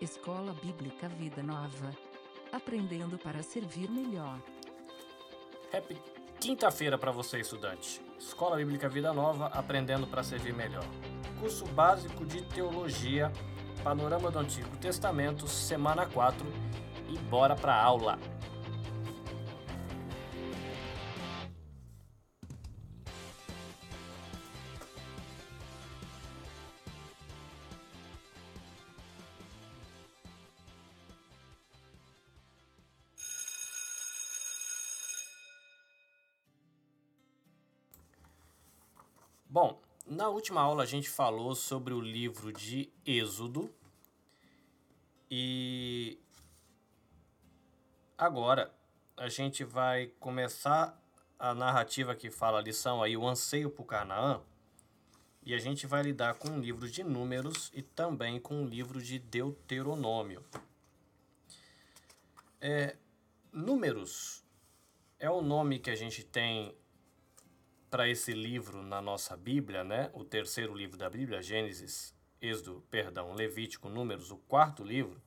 Escola Bíblica Vida Nova. Aprendendo para servir melhor. Happy quinta-feira para você, estudante. Escola Bíblica Vida Nova, aprendendo para servir melhor. Curso básico de teologia, Panorama do Antigo Testamento, semana 4 e bora para aula. Última aula a gente falou sobre o livro de Êxodo e agora a gente vai começar a narrativa que fala a lição aí, o anseio por Canaã, e a gente vai lidar com o livro de Números e também com o livro de Deuteronômio. É, números é o nome que a gente tem para esse livro na nossa Bíblia, né? O terceiro livro da Bíblia, Gênesis, Êxodo, perdão, Levítico, Números, o quarto livro.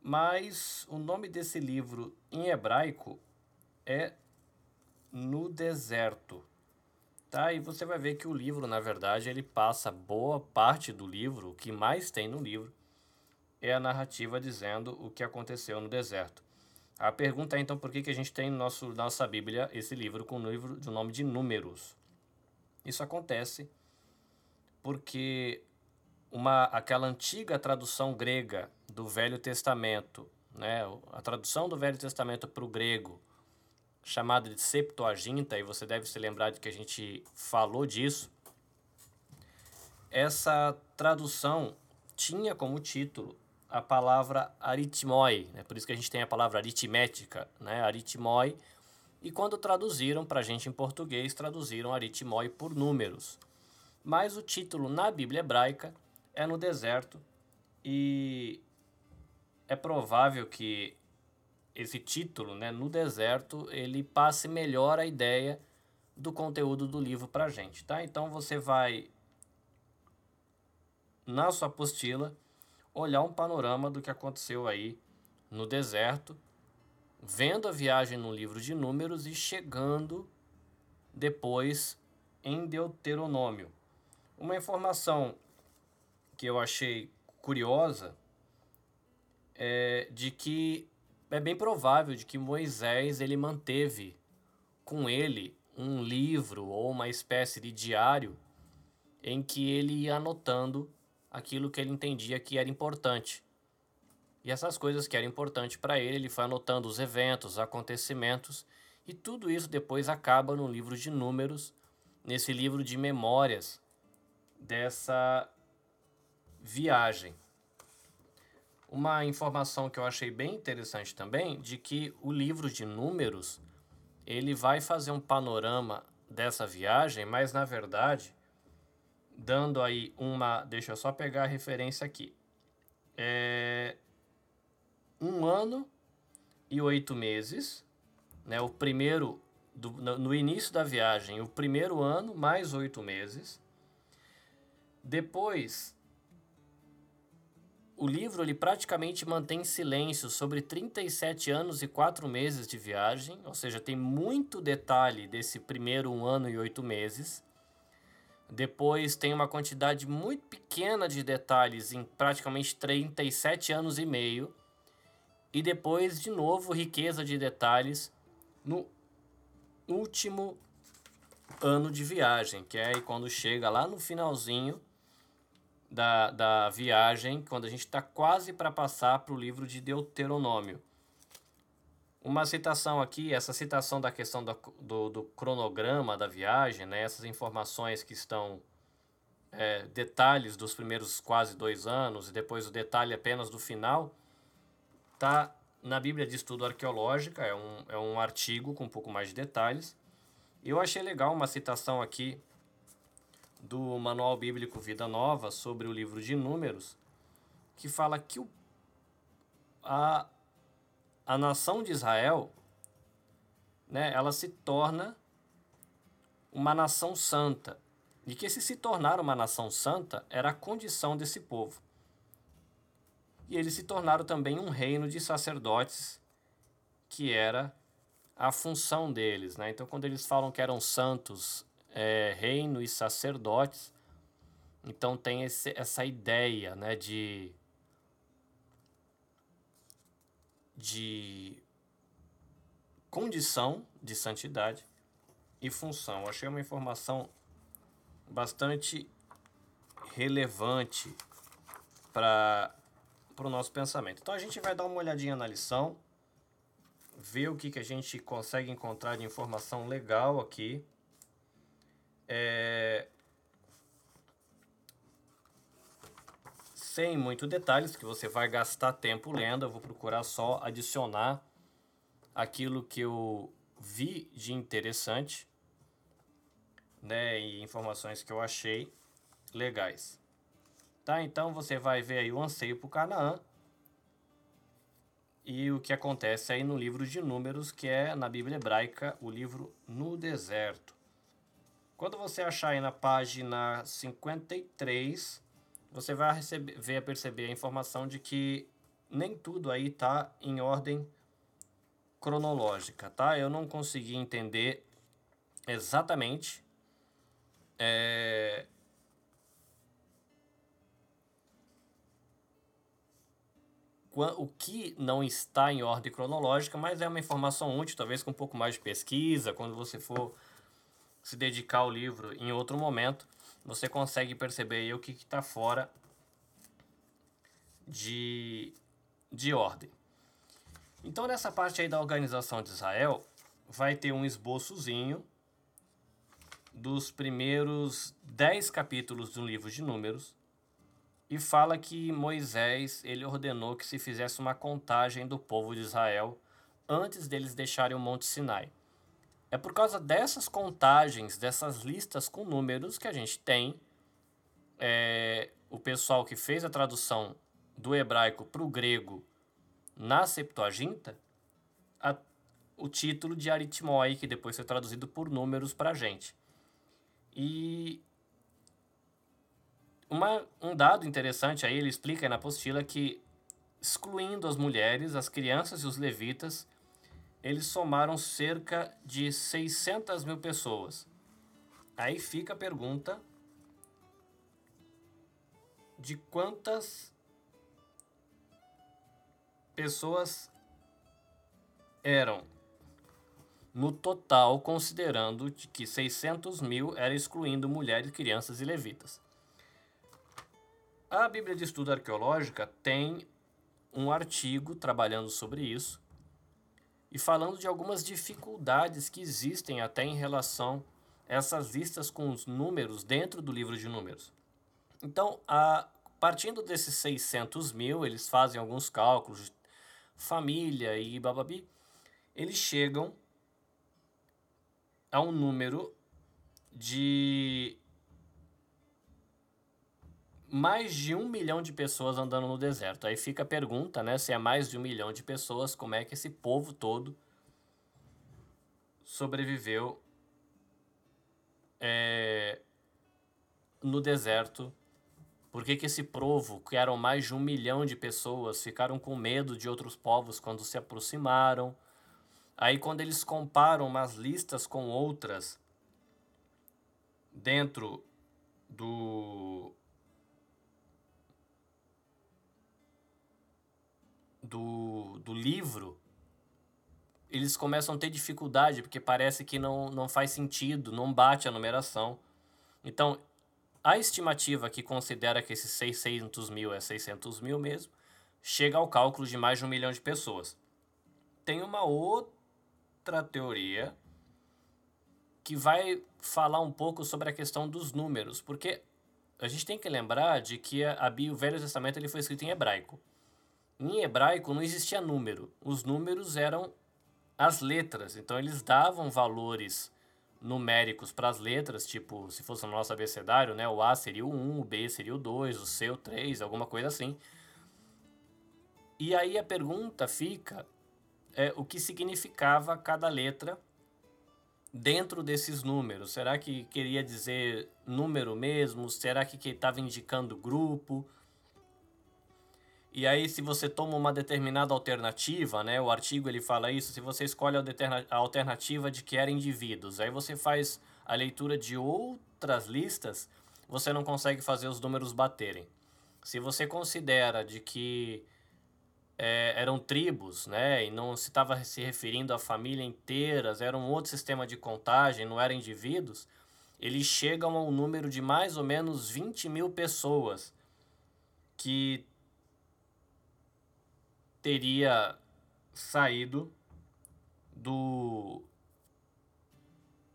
Mas o nome desse livro em hebraico é No Deserto. Tá? E você vai ver que o livro, na verdade, ele passa boa parte do livro, o que mais tem no livro é a narrativa dizendo o que aconteceu no deserto. A pergunta é então por que, que a gente tem no nosso, nossa Bíblia esse livro com o livro do nome de Números. Isso acontece porque uma, aquela antiga tradução grega do Velho Testamento, né, a tradução do Velho Testamento para o grego, chamada de Septuaginta, e você deve se lembrar de que a gente falou disso, essa tradução tinha como título a palavra aritmoi, né? por isso que a gente tem a palavra aritmética, né? aritmoi, e quando traduziram para a gente em português, traduziram aritmoi por números. Mas o título na Bíblia hebraica é no deserto e é provável que esse título, né, no deserto, ele passe melhor a ideia do conteúdo do livro para a gente, tá? Então você vai na sua apostila olhar um panorama do que aconteceu aí no deserto, vendo a viagem no livro de Números e chegando depois em Deuteronômio. Uma informação que eu achei curiosa é de que é bem provável de que Moisés ele manteve com ele um livro ou uma espécie de diário em que ele ia anotando aquilo que ele entendia que era importante. E essas coisas que eram importantes para ele, ele foi anotando os eventos, os acontecimentos, e tudo isso depois acaba no livro de Números, nesse livro de memórias dessa viagem. Uma informação que eu achei bem interessante também, de que o livro de Números, ele vai fazer um panorama dessa viagem, mas na verdade dando aí uma. Deixa eu só pegar a referência aqui. É, um ano e oito meses, né? O primeiro do, no início da viagem, o primeiro ano mais oito meses. Depois, o livro ele praticamente mantém silêncio sobre 37 anos e 4 meses de viagem, ou seja, tem muito detalhe desse primeiro um ano e oito meses. Depois tem uma quantidade muito pequena de detalhes em praticamente 37 anos e meio. E depois, de novo, riqueza de detalhes no último ano de viagem, que é quando chega lá no finalzinho da, da viagem, quando a gente está quase para passar para o livro de Deuteronômio. Uma citação aqui, essa citação da questão do, do, do cronograma da viagem, né, essas informações que estão é, detalhes dos primeiros quase dois anos e depois o detalhe apenas do final, tá na Bíblia de Estudo Arqueológica, é um, é um artigo com um pouco mais de detalhes. Eu achei legal uma citação aqui do Manual Bíblico Vida Nova sobre o livro de Números, que fala que o, a, a nação de Israel, né, ela se torna uma nação santa. E que esse se tornar uma nação santa era a condição desse povo. E eles se tornaram também um reino de sacerdotes, que era a função deles. Né? Então, quando eles falam que eram santos, é, reino e sacerdotes, então tem esse, essa ideia né, de, de condição de santidade e função. Eu achei uma informação bastante relevante para o nosso pensamento. Então a gente vai dar uma olhadinha na lição, ver o que, que a gente consegue encontrar de informação legal aqui. É... Sem muito detalhes, que você vai gastar tempo lendo, eu vou procurar só adicionar aquilo que eu vi de interessante, né, e informações que eu achei legais. Tá? Então você vai ver aí o anseio por Canaã e o que acontece aí no livro de Números, que é na Bíblia hebraica, o livro no deserto. Quando você achar aí na página 53, você vai receber, ver a perceber a informação de que nem tudo aí está em ordem cronológica, tá? Eu não consegui entender exatamente é, o que não está em ordem cronológica, mas é uma informação útil, talvez com um pouco mais de pesquisa, quando você for se dedicar ao livro em outro momento, você consegue perceber o que está fora de, de ordem. Então, nessa parte aí da organização de Israel, vai ter um esboçozinho dos primeiros dez capítulos do livro de Números, e fala que Moisés ele ordenou que se fizesse uma contagem do povo de Israel antes deles deixarem o Monte Sinai. É por causa dessas contagens, dessas listas com números que a gente tem é, o pessoal que fez a tradução do hebraico para o grego na Septuaginta, a, o título de aritmoi, que depois foi traduzido por números para a gente. E uma, um dado interessante aí, ele explica na apostila que, excluindo as mulheres, as crianças e os levitas, eles somaram cerca de 600 mil pessoas. Aí fica a pergunta de quantas pessoas eram no total, considerando que 600 mil era excluindo mulheres, crianças e levitas. A Bíblia de Estudo Arqueológica tem um artigo trabalhando sobre isso e falando de algumas dificuldades que existem até em relação a essas listas com os números dentro do livro de números. Então, a, partindo desses 600 mil, eles fazem alguns cálculos família e bababi, eles chegam a um número de mais de um milhão de pessoas andando no deserto. Aí fica a pergunta, né? Se é mais de um milhão de pessoas, como é que esse povo todo sobreviveu é, no deserto? Por que, que esse povo, que eram mais de um milhão de pessoas, ficaram com medo de outros povos quando se aproximaram? Aí, quando eles comparam umas listas com outras dentro do do, do livro, eles começam a ter dificuldade, porque parece que não, não faz sentido, não bate a numeração. Então, a estimativa que considera que esses 600 mil é 600 mil mesmo, chega ao cálculo de mais de um milhão de pessoas. Tem uma outra teoria que vai falar um pouco sobre a questão dos números, porque a gente tem que lembrar de que a, a, o Velho Testamento ele foi escrito em hebraico. Em hebraico não existia número. Os números eram as letras. Então eles davam valores numéricos para as letras, tipo, se fosse no nosso abecedário, né, o A seria o 1, o B seria o 2, o C o 3, alguma coisa assim. E aí a pergunta fica é o que significava cada letra dentro desses números. Será que queria dizer número mesmo? Será que estava indicando grupo? E aí, se você toma uma determinada alternativa, né, o artigo ele fala isso, se você escolhe a alternativa de que eram indivíduos, aí você faz a leitura de outras listas, você não consegue fazer os números baterem. Se você considera de que é, eram tribos, né, e não se estava se referindo a família inteiras, era um outro sistema de contagem, não eram indivíduos, eles chegam a um número de mais ou menos 20 mil pessoas que teria saído do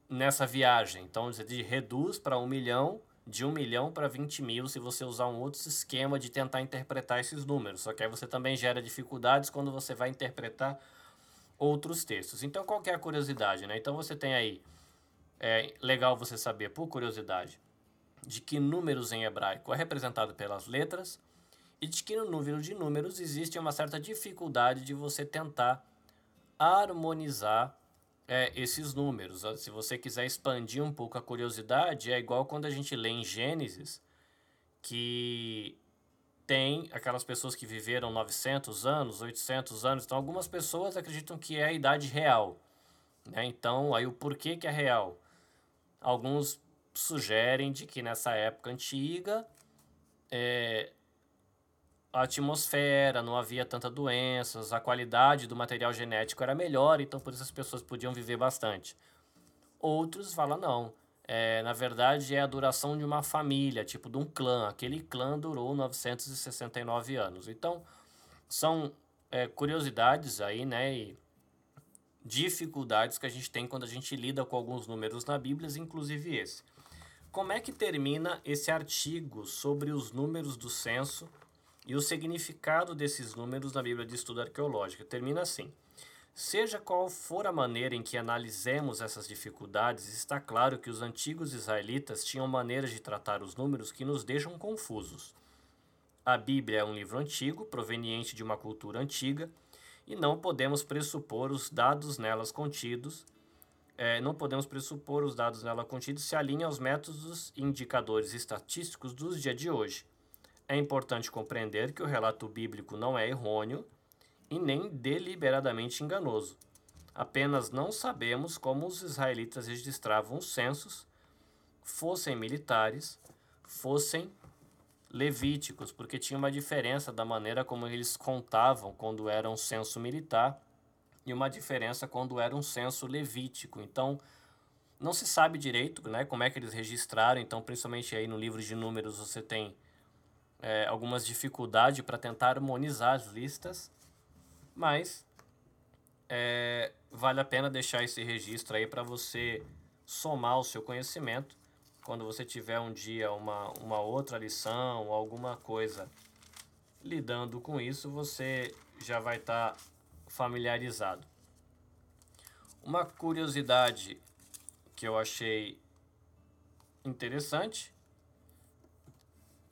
nessa viagem. Então, você reduz para um milhão, de um milhão para 20 mil, se você usar um outro esquema de tentar interpretar esses números. Só que aí você também gera dificuldades quando você vai interpretar outros textos. Então, qual é a curiosidade? Né? Então, você tem aí, é legal você saber, por curiosidade, de que números em hebraico é representado pelas letras, e de que no número de números existe uma certa dificuldade de você tentar harmonizar é, esses números. Se você quiser expandir um pouco a curiosidade, é igual quando a gente lê em Gênesis, que tem aquelas pessoas que viveram 900 anos, 800 anos. Então, algumas pessoas acreditam que é a idade real. Né? Então, aí o porquê que é real? Alguns sugerem de que nessa época antiga é, a atmosfera, não havia tanta doenças, a qualidade do material genético era melhor, então por isso as pessoas podiam viver bastante. Outros falam não, é, na verdade é a duração de uma família, tipo de um clã. Aquele clã durou 969 anos. Então são é, curiosidades aí, né, e dificuldades que a gente tem quando a gente lida com alguns números na Bíblia, inclusive esse. Como é que termina esse artigo sobre os números do censo? E o significado desses números na Bíblia de Estudo Arqueológico termina assim: Seja qual for a maneira em que analisemos essas dificuldades, está claro que os antigos israelitas tinham maneiras de tratar os números que nos deixam confusos. A Bíblia é um livro antigo, proveniente de uma cultura antiga, e não podemos pressupor os dados nelas contidos. É, não podemos pressupor os dados nela contidos se alinham aos métodos e indicadores estatísticos dos dias de hoje. É importante compreender que o relato bíblico não é errôneo e nem deliberadamente enganoso. Apenas não sabemos como os israelitas registravam os censos, fossem militares, fossem levíticos, porque tinha uma diferença da maneira como eles contavam quando era um censo militar e uma diferença quando era um censo levítico. Então, não se sabe direito né, como é que eles registraram. Então, principalmente aí no livro de números, você tem é, algumas dificuldades para tentar harmonizar as listas, mas é, vale a pena deixar esse registro aí para você somar o seu conhecimento quando você tiver um dia uma, uma outra lição ou alguma coisa lidando com isso, você já vai estar tá familiarizado. Uma curiosidade que eu achei interessante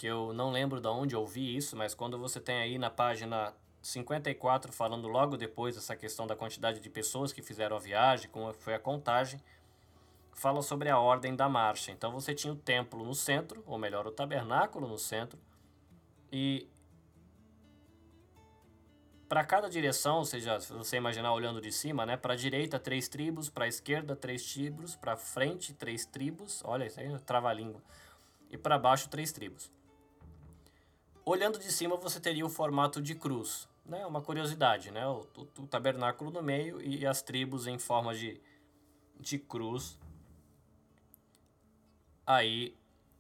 que eu não lembro de onde eu vi isso, mas quando você tem aí na página 54 falando logo depois essa questão da quantidade de pessoas que fizeram a viagem, como foi a contagem, fala sobre a ordem da marcha. Então você tinha o templo no centro, ou melhor, o tabernáculo no centro, e para cada direção, ou seja, se você imaginar olhando de cima, né, para a direita três tribos, para a esquerda três tribos, para frente três tribos, olha isso aí, trava a língua, e para baixo três tribos. Olhando de cima, você teria o formato de cruz, né? Uma curiosidade, né? O, o, o tabernáculo no meio e as tribos em forma de, de cruz aí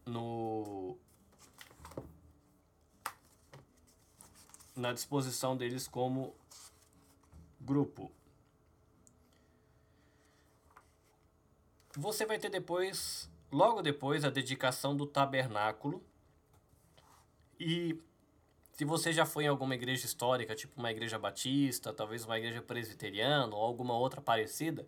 no na disposição deles como grupo. Você vai ter depois, logo depois, a dedicação do tabernáculo e se você já foi em alguma igreja histórica, tipo uma igreja batista, talvez uma igreja presbiteriana ou alguma outra parecida,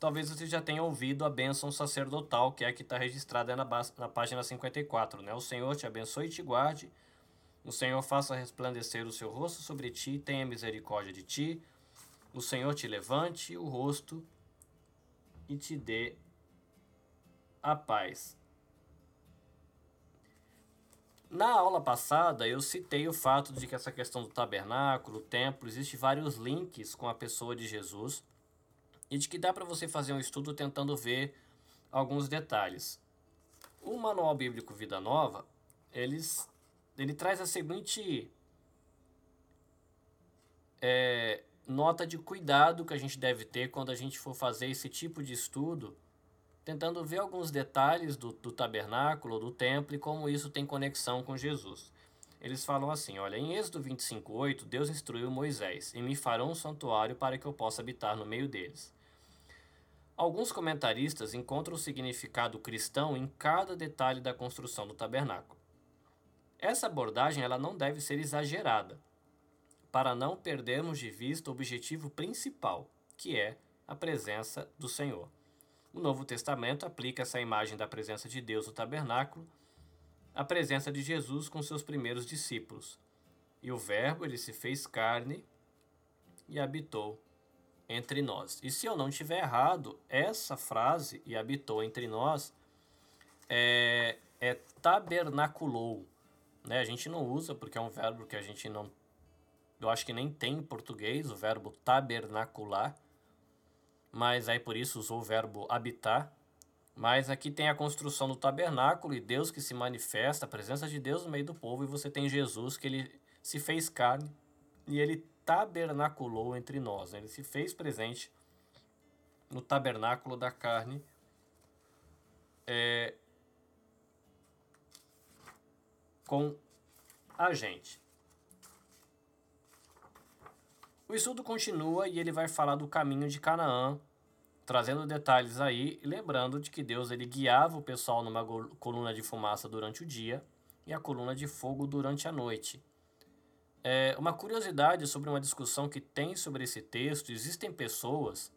talvez você já tenha ouvido a bênção sacerdotal, que é a que está registrada na, na página 54. Né? O Senhor te abençoe e te guarde. O Senhor faça resplandecer o seu rosto sobre ti, tenha misericórdia de ti. O Senhor te levante o rosto e te dê a paz. Na aula passada, eu citei o fato de que essa questão do tabernáculo, templo, existe vários links com a pessoa de Jesus e de que dá para você fazer um estudo tentando ver alguns detalhes. O Manual Bíblico Vida Nova, eles, ele traz a seguinte é, nota de cuidado que a gente deve ter quando a gente for fazer esse tipo de estudo tentando ver alguns detalhes do, do tabernáculo, do templo e como isso tem conexão com Jesus. Eles falam assim: olha, em Êxodo 25:8, Deus instruiu Moisés: E me farão um santuário para que eu possa habitar no meio deles. Alguns comentaristas encontram o significado cristão em cada detalhe da construção do tabernáculo. Essa abordagem ela não deve ser exagerada, para não perdermos de vista o objetivo principal, que é a presença do Senhor. O Novo Testamento aplica essa imagem da presença de Deus no tabernáculo à presença de Jesus com seus primeiros discípulos. E o Verbo ele se fez carne e habitou entre nós. E se eu não estiver errado, essa frase e habitou entre nós é, é tabernaculou. Né? A gente não usa porque é um verbo que a gente não. Eu acho que nem tem em português o verbo tabernacular mas aí por isso usou o verbo habitar. Mas aqui tem a construção do tabernáculo e Deus que se manifesta, a presença de Deus no meio do povo, e você tem Jesus que ele se fez carne e ele tabernaculou entre nós. Né? Ele se fez presente no tabernáculo da carne. É, com a gente. O estudo continua e ele vai falar do caminho de Canaã, trazendo detalhes aí lembrando de que Deus ele guiava o pessoal numa coluna de fumaça durante o dia e a coluna de fogo durante a noite. É, uma curiosidade sobre uma discussão que tem sobre esse texto: existem pessoas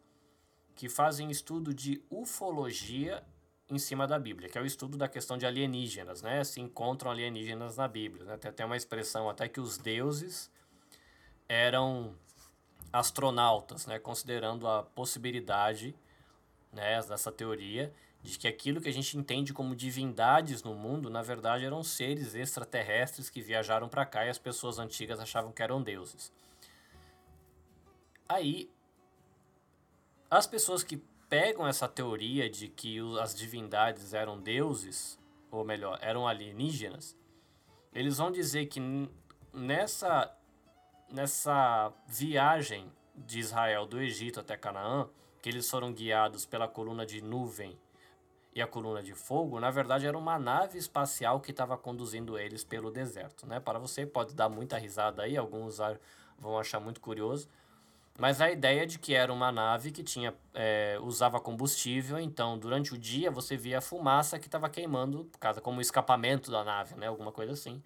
que fazem estudo de ufologia em cima da Bíblia, que é o estudo da questão de alienígenas, né? Se encontram alienígenas na Bíblia. Né? Tem até uma expressão até que os deuses eram astronautas, né, considerando a possibilidade né, dessa teoria de que aquilo que a gente entende como divindades no mundo, na verdade, eram seres extraterrestres que viajaram para cá e as pessoas antigas achavam que eram deuses. Aí, as pessoas que pegam essa teoria de que as divindades eram deuses, ou melhor, eram alienígenas, eles vão dizer que nessa nessa viagem de Israel do Egito até Canaã, que eles foram guiados pela coluna de nuvem e a coluna de fogo, na verdade era uma nave espacial que estava conduzindo eles pelo deserto. Né? Para você pode dar muita risada aí, alguns vão achar muito curioso, mas a ideia de que era uma nave que tinha é, usava combustível, então durante o dia você via a fumaça que estava queimando, casa como escapamento da nave, né? alguma coisa assim.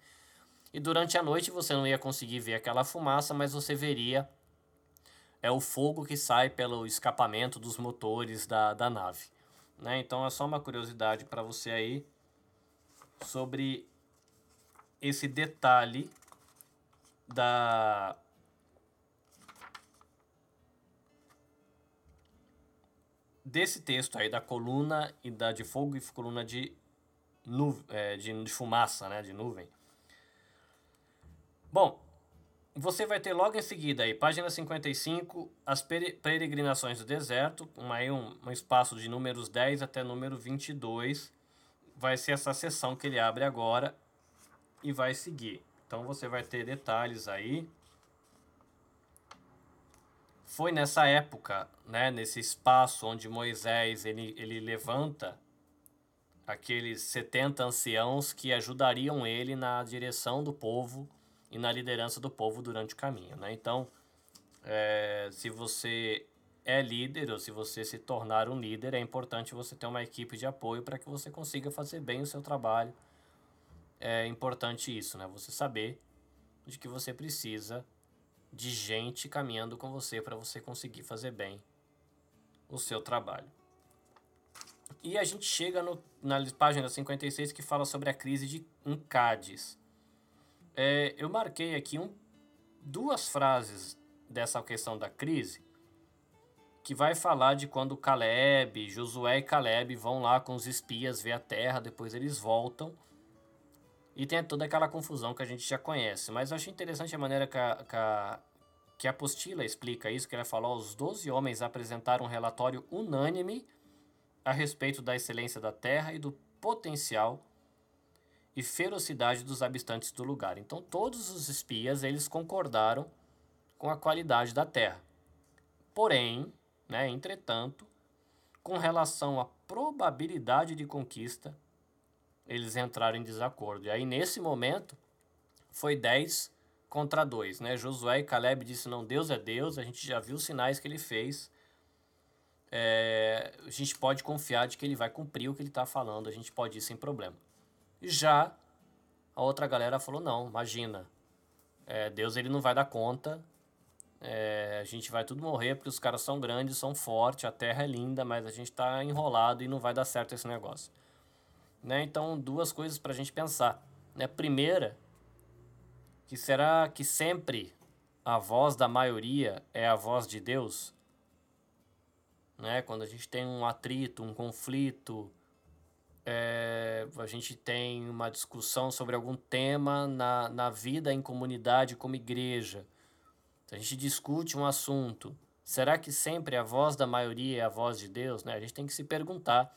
E durante a noite você não ia conseguir ver aquela fumaça, mas você veria é o fogo que sai pelo escapamento dos motores da, da nave. Né? Então é só uma curiosidade para você aí sobre esse detalhe da desse texto aí da coluna e da de fogo e coluna de, nu, é, de, de fumaça, né, de nuvem. Bom, você vai ter logo em seguida aí, página 55, as peregrinações do deserto, uma, aí um, um espaço de números 10 até número 22. Vai ser essa sessão que ele abre agora e vai seguir. Então você vai ter detalhes aí. Foi nessa época, né, nesse espaço onde Moisés ele, ele levanta aqueles 70 anciãos que ajudariam ele na direção do povo e na liderança do povo durante o caminho. Né? Então, é, se você é líder ou se você se tornar um líder, é importante você ter uma equipe de apoio para que você consiga fazer bem o seu trabalho. É importante isso, né? Você saber de que você precisa de gente caminhando com você para você conseguir fazer bem o seu trabalho. E a gente chega no, na página 56 que fala sobre a crise de um Cádiz. É, eu marquei aqui um, duas frases dessa questão da crise que vai falar de quando Caleb, Josué e Caleb vão lá com os espias ver a terra, depois eles voltam E tem toda aquela confusão que a gente já conhece. Mas eu achei interessante a maneira que a, que a, que a apostila explica isso, que ela falou, os 12 homens apresentaram um relatório unânime a respeito da excelência da terra e do potencial e ferocidade dos habitantes do lugar. Então todos os espias, eles concordaram com a qualidade da terra. Porém, né, entretanto, com relação à probabilidade de conquista, eles entraram em desacordo. E aí, nesse momento, foi 10 contra 2. Né? Josué e Caleb disse: Não, Deus é Deus, a gente já viu os sinais que ele fez. É, a gente pode confiar de que ele vai cumprir o que ele está falando, a gente pode ir sem problema. Já a outra galera falou: Não, imagina, é, Deus ele não vai dar conta, é, a gente vai tudo morrer porque os caras são grandes, são fortes, a terra é linda, mas a gente está enrolado e não vai dar certo esse negócio. Né? Então, duas coisas para a gente pensar. Né? Primeira, que será que sempre a voz da maioria é a voz de Deus? Né? Quando a gente tem um atrito, um conflito, é, a gente tem uma discussão sobre algum tema na, na vida em comunidade como igreja. A gente discute um assunto, será que sempre a voz da maioria é a voz de Deus? Né? A gente tem que se perguntar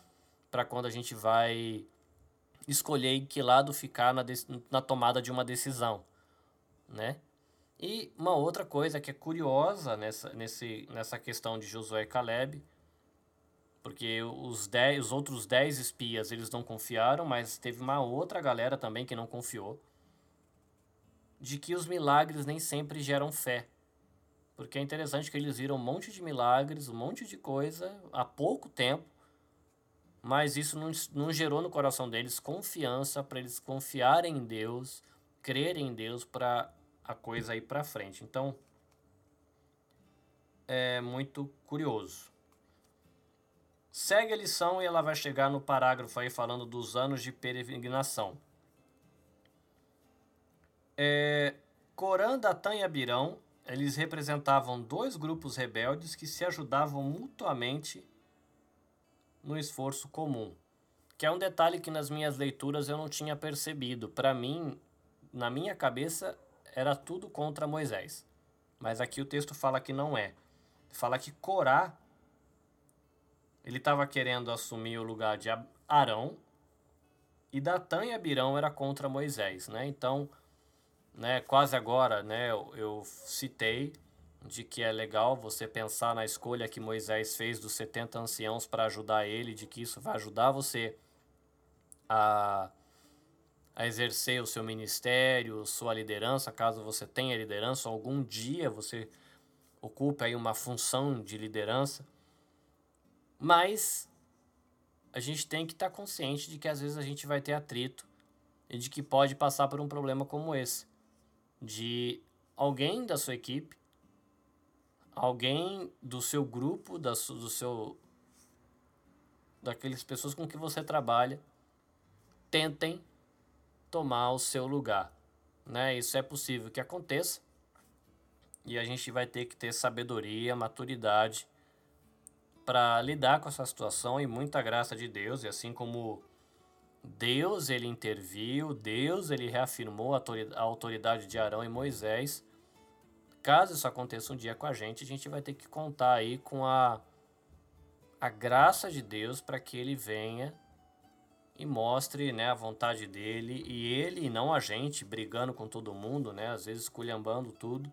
para quando a gente vai escolher em que lado ficar na, na tomada de uma decisão, né? E uma outra coisa que é curiosa nessa, nesse, nessa questão de Josué e Caleb, porque os, dez, os outros dez espias eles não confiaram, mas teve uma outra galera também que não confiou, de que os milagres nem sempre geram fé. Porque é interessante que eles viram um monte de milagres, um monte de coisa há pouco tempo, mas isso não, não gerou no coração deles confiança para eles confiarem em Deus, crerem em Deus para a coisa ir para frente. Então, é muito curioso. Segue a lição e ela vai chegar no parágrafo aí falando dos anos de peregrinação. É, Corã, Datã e Abirão, eles representavam dois grupos rebeldes que se ajudavam mutuamente no esforço comum. Que é um detalhe que nas minhas leituras eu não tinha percebido. Para mim, na minha cabeça, era tudo contra Moisés. Mas aqui o texto fala que não é. Fala que Corá ele estava querendo assumir o lugar de Arão e Datã e Abirão era contra Moisés, né? Então, né, quase agora, né, eu, eu citei de que é legal você pensar na escolha que Moisés fez dos 70 anciãos para ajudar ele, de que isso vai ajudar você a, a exercer o seu ministério, sua liderança, caso você tenha liderança, algum dia você ocupe aí uma função de liderança. Mas a gente tem que estar tá consciente de que às vezes a gente vai ter atrito e de que pode passar por um problema como esse, de alguém da sua equipe alguém do seu grupo, da, do seu daquelas pessoas com que você trabalha, tentem tomar o seu lugar, né? Isso é possível que aconteça. E a gente vai ter que ter sabedoria, maturidade para lidar com essa situação e muita graça de Deus, e assim como Deus ele interviu, Deus ele reafirmou a autoridade de Arão e Moisés, caso isso aconteça um dia com a gente, a gente vai ter que contar aí com a, a graça de Deus para que ele venha e mostre né, a vontade dele. E ele e não a gente brigando com todo mundo, né, às vezes culhambando tudo,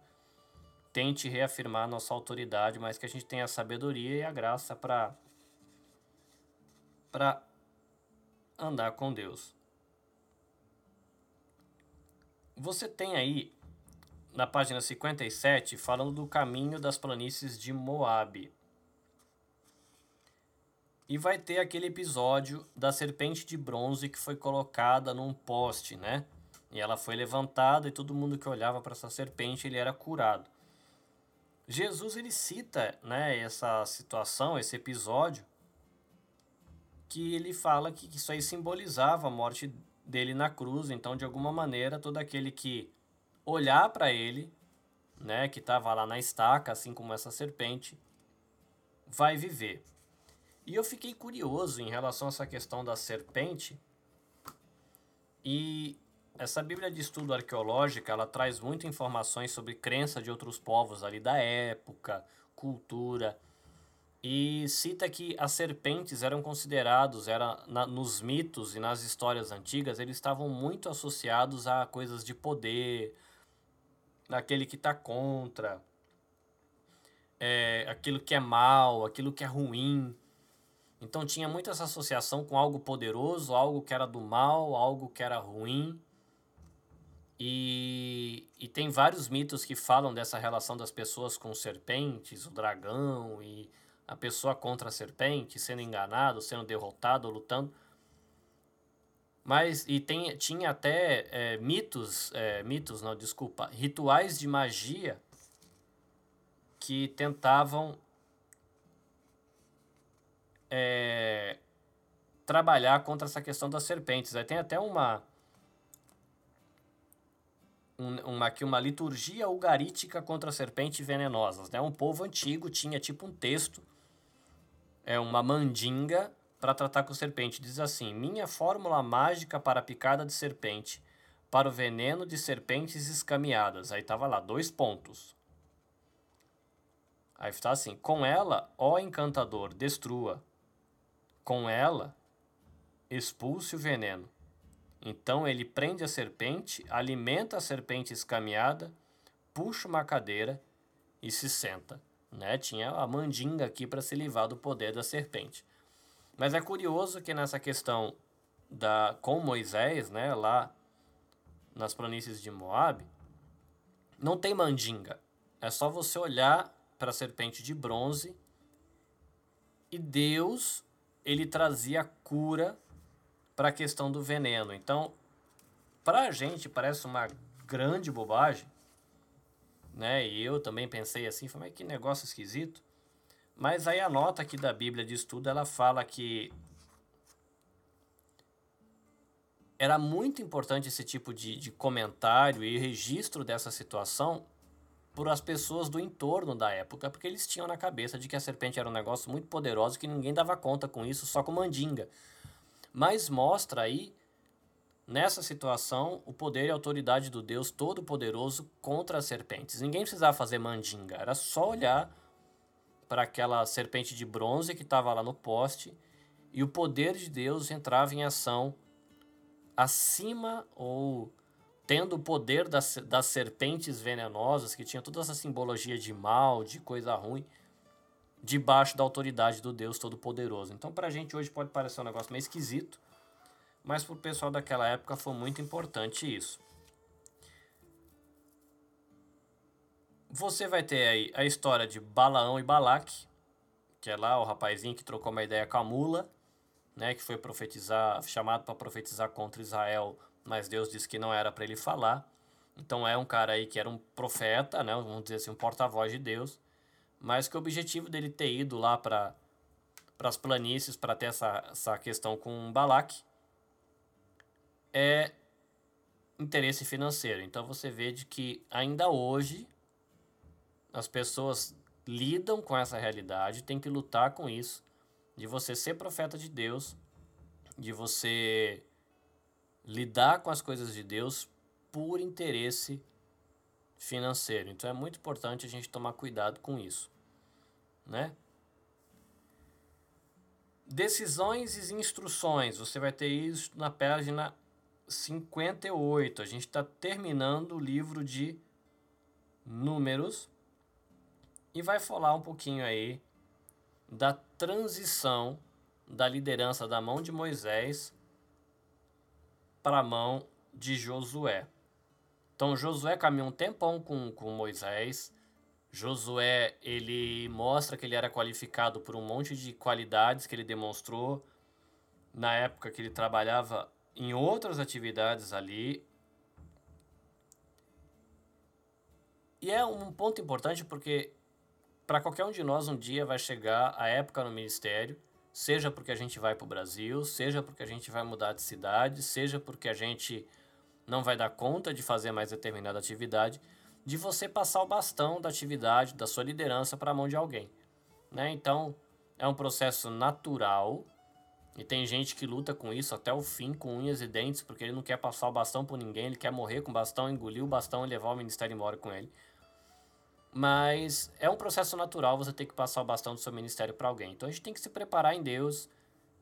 tente reafirmar nossa autoridade, mas que a gente tenha a sabedoria e a graça para para andar com Deus. Você tem aí na página 57, falando do caminho das planícies de Moabe. E vai ter aquele episódio da serpente de bronze que foi colocada num poste, né? E ela foi levantada e todo mundo que olhava para essa serpente, ele era curado. Jesus ele cita, né, essa situação, esse episódio, que ele fala que isso aí simbolizava a morte dele na cruz, então de alguma maneira todo aquele que olhar para ele, né, que estava lá na estaca, assim como essa serpente, vai viver. E eu fiquei curioso em relação a essa questão da serpente. E essa Bíblia de estudo arqueológica, ela traz muitas informações sobre crença de outros povos ali da época, cultura, e cita que as serpentes eram considerados, era na, nos mitos e nas histórias antigas, eles estavam muito associados a coisas de poder, aquele que está contra, é, aquilo que é mal, aquilo que é ruim. Então tinha muito essa associação com algo poderoso, algo que era do mal, algo que era ruim. E, e tem vários mitos que falam dessa relação das pessoas com serpentes, o dragão e a pessoa contra a serpente, sendo enganado, sendo derrotado, lutando. Mas, e tem, tinha até é, mitos, é, mitos não, desculpa, rituais de magia que tentavam é, trabalhar contra essa questão das serpentes. Aí tem até uma, um, uma, aqui uma liturgia ugarítica contra serpentes venenosas. Né? Um povo antigo tinha tipo um texto, é uma mandinga para tratar com serpente. Diz assim: Minha fórmula mágica para a picada de serpente, para o veneno de serpentes escameadas. Aí tava lá, dois pontos. Aí está assim: Com ela, ó encantador, destrua com ela, expulse o veneno. Então ele prende a serpente, alimenta a serpente escameada, puxa uma cadeira e se senta. Né? Tinha a mandinga aqui para se livrar do poder da serpente. Mas é curioso que nessa questão da com Moisés, né, lá nas planícies de Moab, não tem mandinga. É só você olhar para a serpente de bronze e Deus ele trazia cura para a questão do veneno. Então, para a gente parece uma grande bobagem, né? E eu também pensei assim, falei, que negócio esquisito. Mas aí a nota aqui da Bíblia de estudo, ela fala que era muito importante esse tipo de, de comentário e registro dessa situação por as pessoas do entorno da época, porque eles tinham na cabeça de que a serpente era um negócio muito poderoso que ninguém dava conta com isso, só com mandinga. Mas mostra aí, nessa situação, o poder e autoridade do Deus Todo-Poderoso contra as serpentes. Ninguém precisava fazer mandinga, era só olhar para aquela serpente de bronze que estava lá no poste e o poder de Deus entrava em ação acima ou tendo o poder das, das serpentes venenosas, que tinha toda essa simbologia de mal, de coisa ruim, debaixo da autoridade do Deus Todo-Poderoso. Então, para a gente hoje pode parecer um negócio meio esquisito, mas para o pessoal daquela época foi muito importante isso. Você vai ter aí a história de Balaão e Balaque, que é lá o rapazinho que trocou uma ideia com a mula, né, que foi profetizar, chamado para profetizar contra Israel mas Deus disse que não era para ele falar. Então é um cara aí que era um profeta, né, vamos dizer assim, um porta-voz de Deus, mas que o objetivo dele ter ido lá para as planícies para ter essa, essa questão com Balaque é interesse financeiro. Então você vê de que ainda hoje as pessoas lidam com essa realidade, tem que lutar com isso, de você ser profeta de Deus, de você lidar com as coisas de Deus por interesse financeiro. Então é muito importante a gente tomar cuidado com isso, né? Decisões e instruções. Você vai ter isso na página 58. A gente está terminando o livro de números e vai falar um pouquinho aí da transição da liderança da mão de Moisés para a mão de Josué. Então Josué caminhou um tempão com, com Moisés. Josué ele mostra que ele era qualificado por um monte de qualidades que ele demonstrou na época que ele trabalhava em outras atividades ali. E é um ponto importante porque para qualquer um de nós um dia vai chegar a época no ministério seja porque a gente vai para o Brasil, seja porque a gente vai mudar de cidade, seja porque a gente não vai dar conta de fazer mais determinada atividade, de você passar o bastão da atividade, da sua liderança para a mão de alguém. Né? Então, é um processo natural E tem gente que luta com isso até o fim, com unhas e dentes, porque ele não quer passar o bastão por ninguém, ele quer morrer com o bastão, engolir o bastão e levar o ministério embora com ele. Mas é um processo natural você ter que passar o bastão do seu ministério para alguém. Então a gente tem que se preparar em Deus,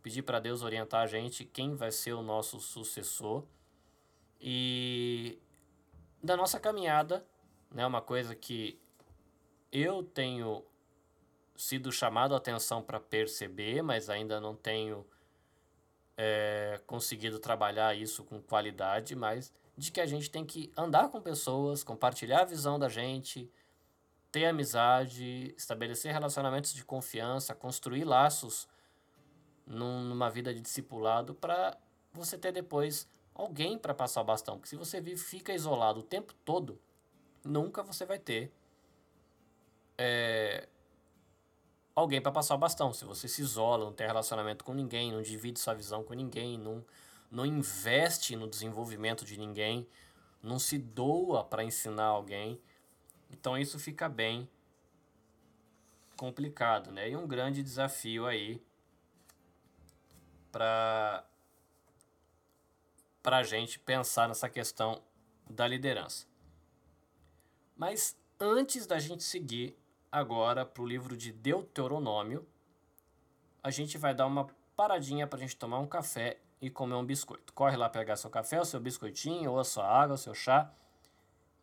pedir para Deus orientar a gente quem vai ser o nosso sucessor. E da nossa caminhada, né, uma coisa que eu tenho sido chamado a atenção para perceber, mas ainda não tenho é, conseguido trabalhar isso com qualidade, mas de que a gente tem que andar com pessoas, compartilhar a visão da gente, ter amizade, estabelecer relacionamentos de confiança, construir laços num, numa vida de discipulado para você ter depois alguém para passar o bastão. Porque se você vive, fica isolado o tempo todo, nunca você vai ter é, alguém para passar o bastão. Se você se isola, não tem relacionamento com ninguém, não divide sua visão com ninguém, não, não investe no desenvolvimento de ninguém, não se doa para ensinar alguém então isso fica bem complicado, né? E um grande desafio aí para para a gente pensar nessa questão da liderança. Mas antes da gente seguir agora para o livro de Deuteronômio, a gente vai dar uma paradinha para a gente tomar um café e comer um biscoito. Corre lá pegar seu café, o seu biscoitinho, ou a sua água, o seu chá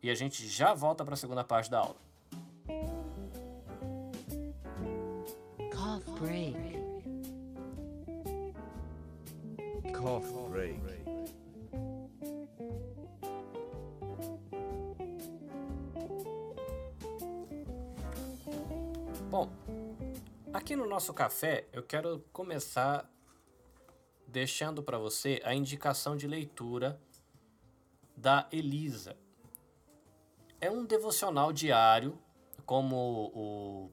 e a gente já volta para a segunda parte da aula. Cough break. Cough break. Bom, aqui no nosso café eu quero começar deixando para você a indicação de leitura da Elisa é um devocional diário, como o,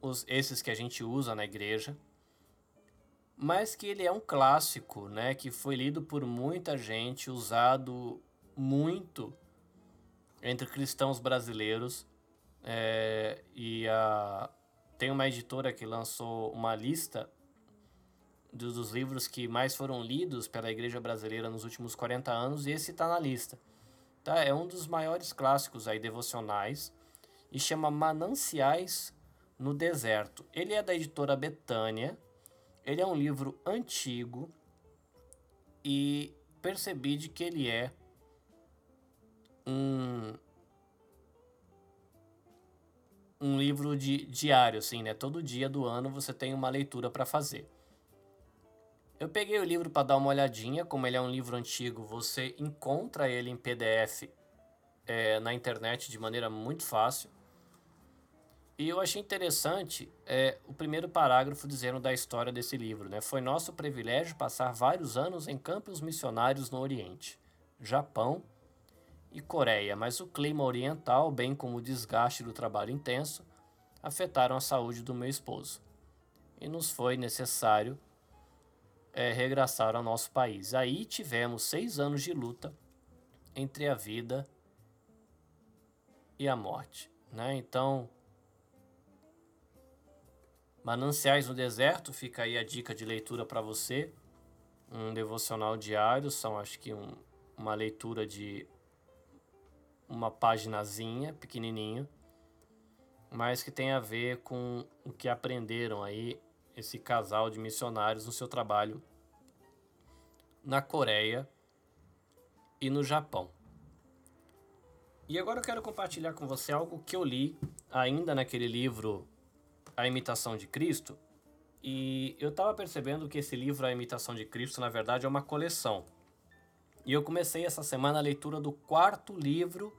os, esses que a gente usa na igreja, mas que ele é um clássico, né? Que foi lido por muita gente, usado muito entre cristãos brasileiros. É, e a, tem uma editora que lançou uma lista dos livros que mais foram lidos pela igreja brasileira nos últimos 40 anos, e esse está na lista. Tá? É um dos maiores clássicos aí devocionais e chama Mananciais no Deserto. Ele é da editora Betânia. Ele é um livro antigo e percebi de que ele é um um livro de diário, assim, né? Todo dia do ano você tem uma leitura para fazer. Eu peguei o livro para dar uma olhadinha, como ele é um livro antigo, você encontra ele em PDF é, na internet de maneira muito fácil. E eu achei interessante é, o primeiro parágrafo dizendo da história desse livro. Né? Foi nosso privilégio passar vários anos em campos missionários no Oriente, Japão e Coreia, mas o clima oriental, bem como o desgaste do trabalho intenso, afetaram a saúde do meu esposo. E nos foi necessário é, regressar ao nosso país. Aí tivemos seis anos de luta entre a vida e a morte. Né? Então, Mananciais no Deserto, fica aí a dica de leitura para você. Um devocional diário, são acho que um, uma leitura de uma paginazinha, pequenininho, mas que tem a ver com o que aprenderam aí esse casal de missionários no seu trabalho na Coreia e no Japão. E agora eu quero compartilhar com você algo que eu li ainda naquele livro A Imitação de Cristo. E eu estava percebendo que esse livro A Imitação de Cristo, na verdade, é uma coleção. E eu comecei essa semana a leitura do quarto livro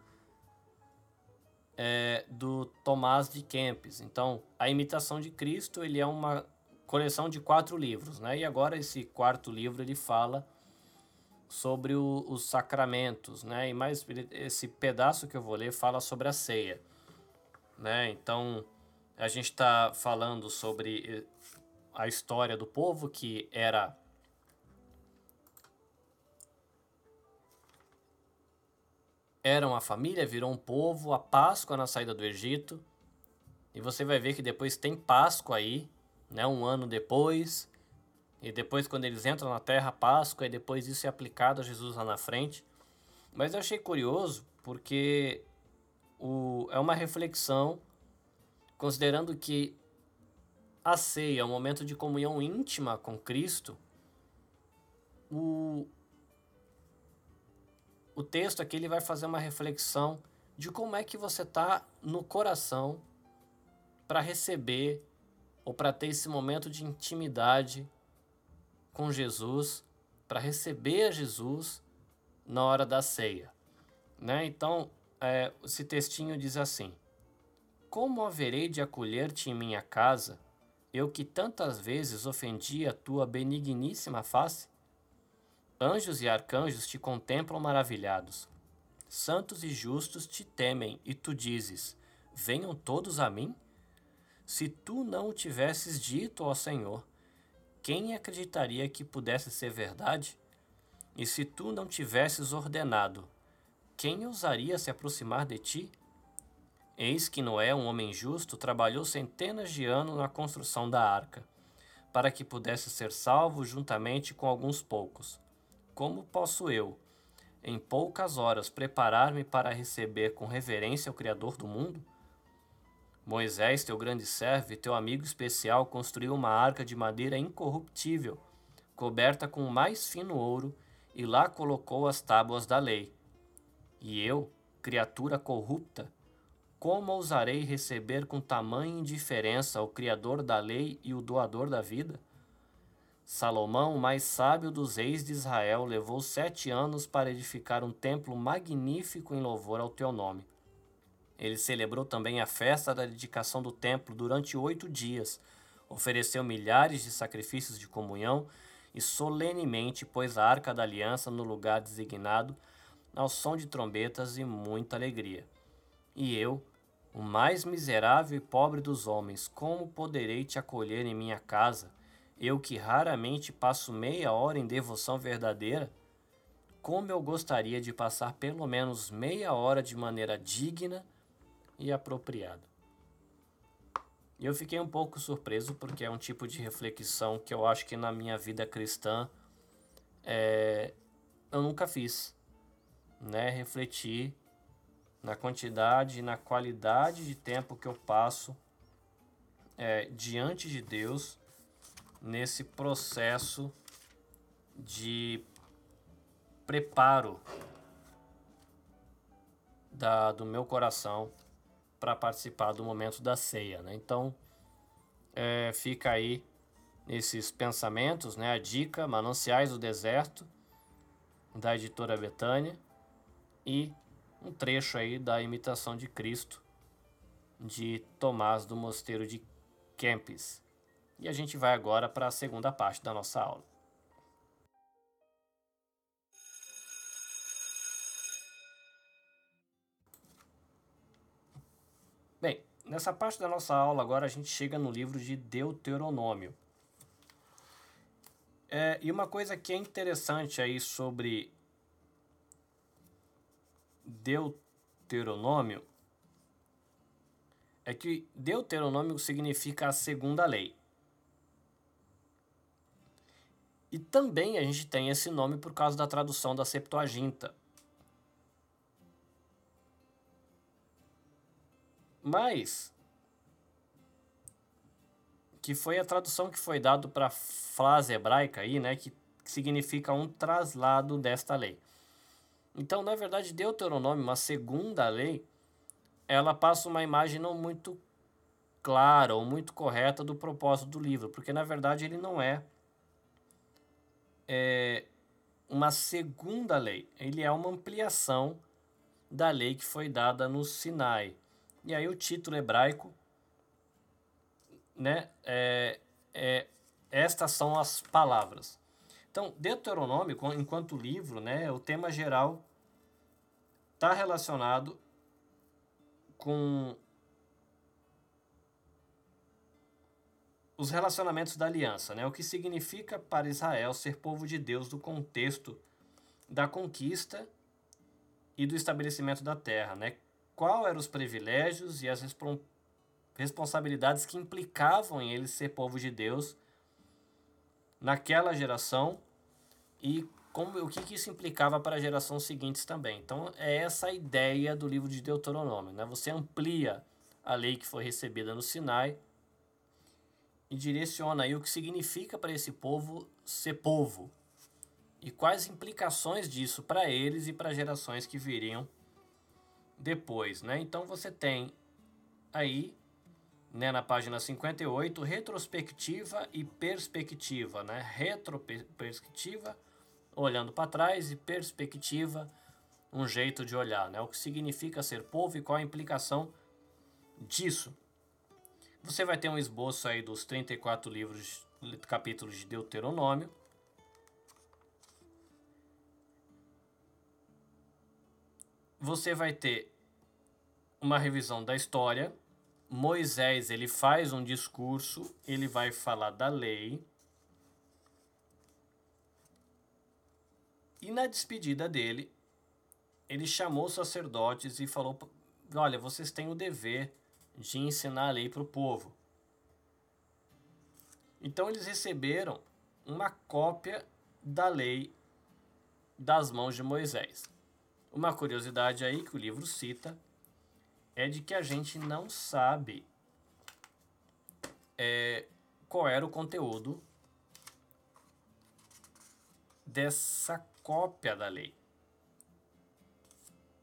é, do Tomás de Kempis. Então, A Imitação de Cristo ele é uma coleção de quatro livros, né? E agora esse quarto livro ele fala sobre o, os sacramentos, né? E mais esse pedaço que eu vou ler fala sobre a ceia, né? Então a gente está falando sobre eh, a história do povo que era era uma família, virou um povo, a Páscoa na saída do Egito. E você vai ver que depois tem Páscoa aí, né, um ano depois, e depois quando eles entram na terra, Páscoa, e depois isso é aplicado a Jesus lá na frente. Mas eu achei curioso porque o, é uma reflexão considerando que a ceia é um momento de comunhão íntima com Cristo, o, o texto aqui ele vai fazer uma reflexão de como é que você está no coração para receber ou para ter esse momento de intimidade com Jesus, para receber Jesus na hora da ceia. Né? Então, é, esse textinho diz assim: Como haverei de acolher-te em minha casa, eu que tantas vezes ofendi a tua benigníssima face? Anjos e arcanjos te contemplam maravilhados. Santos e justos te temem, e tu dizes: Venham todos a mim? Se tu não o tivesses dito ao Senhor, quem acreditaria que pudesse ser verdade? E se tu não tivesses ordenado, quem ousaria se aproximar de ti? Eis que Noé, um homem justo, trabalhou centenas de anos na construção da arca, para que pudesse ser salvo juntamente com alguns poucos. Como posso eu, em poucas horas, preparar-me para receber com reverência o Criador do mundo? Moisés, teu grande servo e teu amigo especial, construiu uma arca de madeira incorruptível, coberta com o mais fino ouro, e lá colocou as tábuas da lei. E eu, criatura corrupta, como ousarei receber com tamanha indiferença o Criador da lei e o doador da vida? Salomão, o mais sábio dos reis de Israel, levou sete anos para edificar um templo magnífico em louvor ao teu nome. Ele celebrou também a festa da dedicação do templo durante oito dias, ofereceu milhares de sacrifícios de comunhão e solenemente pôs a arca da aliança no lugar designado, ao som de trombetas e muita alegria. E eu, o mais miserável e pobre dos homens, como poderei te acolher em minha casa, eu que raramente passo meia hora em devoção verdadeira? Como eu gostaria de passar pelo menos meia hora de maneira digna e apropriada. Eu fiquei um pouco surpreso porque é um tipo de reflexão que eu acho que na minha vida cristã é, eu nunca fiz, né? Refletir na quantidade e na qualidade de tempo que eu passo é, diante de Deus nesse processo de preparo da, do meu coração para participar do momento da ceia. Né? Então, é, fica aí esses pensamentos, né? a dica Mananciais do Deserto, da editora Betânia, e um trecho aí da imitação de Cristo de Tomás do Mosteiro de Kempis. E a gente vai agora para a segunda parte da nossa aula. Bem, nessa parte da nossa aula agora a gente chega no livro de Deuteronômio. É, e uma coisa que é interessante aí sobre Deuteronômio é que Deuteronômio significa a segunda lei. E também a gente tem esse nome por causa da tradução da Septuaginta. Mas que foi a tradução que foi dado para a frase hebraica aí, né, que significa um traslado desta lei. Então, na verdade, Deuteronômio, uma segunda lei, ela passa uma imagem não muito clara ou muito correta do propósito do livro, porque na verdade ele não é, é uma segunda lei, ele é uma ampliação da lei que foi dada no Sinai. E aí o título hebraico, né, é, é estas são as palavras. Então, Deuteronômio, enquanto livro, né, o tema geral está relacionado com os relacionamentos da aliança, né? O que significa para Israel ser povo de Deus do contexto da conquista e do estabelecimento da terra, né? Qual eram os privilégios e as responsabilidades que implicavam em eles ser povo de Deus naquela geração e como, o que, que isso implicava para gerações seguintes também. Então, é essa a ideia do livro de Deuteronômio. Né? Você amplia a lei que foi recebida no Sinai e direciona aí o que significa para esse povo ser povo e quais implicações disso para eles e para gerações que viriam depois, né? Então você tem aí, né, na página 58, retrospectiva e perspectiva, né? Retroperspectiva, olhando para trás e perspectiva, um jeito de olhar, né? O que significa ser povo e qual a implicação disso. Você vai ter um esboço aí dos 34 livros, capítulos de Deuteronômio. Você vai ter uma revisão da história. Moisés, ele faz um discurso, ele vai falar da lei. E na despedida dele, ele chamou os sacerdotes e falou: Olha, vocês têm o dever de ensinar a lei para o povo. Então eles receberam uma cópia da lei das mãos de Moisés. Uma curiosidade aí que o livro cita é de que a gente não sabe é, qual era o conteúdo dessa cópia da lei.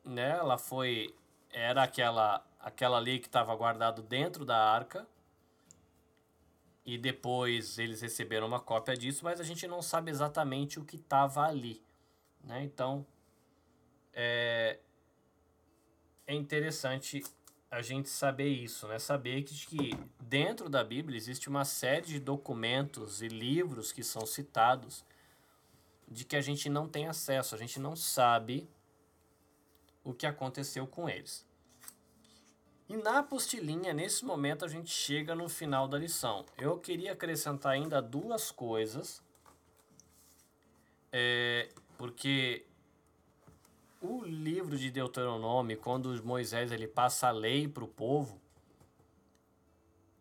Né? Ela foi era aquela aquela lei que estava guardado dentro da arca e depois eles receberam uma cópia disso, mas a gente não sabe exatamente o que estava ali, né? Então é, é interessante a gente saber isso, né? Saber que, que dentro da Bíblia existe uma série de documentos e livros que são citados de que a gente não tem acesso, a gente não sabe o que aconteceu com eles. E na apostilinha, nesse momento, a gente chega no final da lição. Eu queria acrescentar ainda duas coisas, é, porque o livro de Deuteronômio, quando Moisés ele passa a lei para o povo,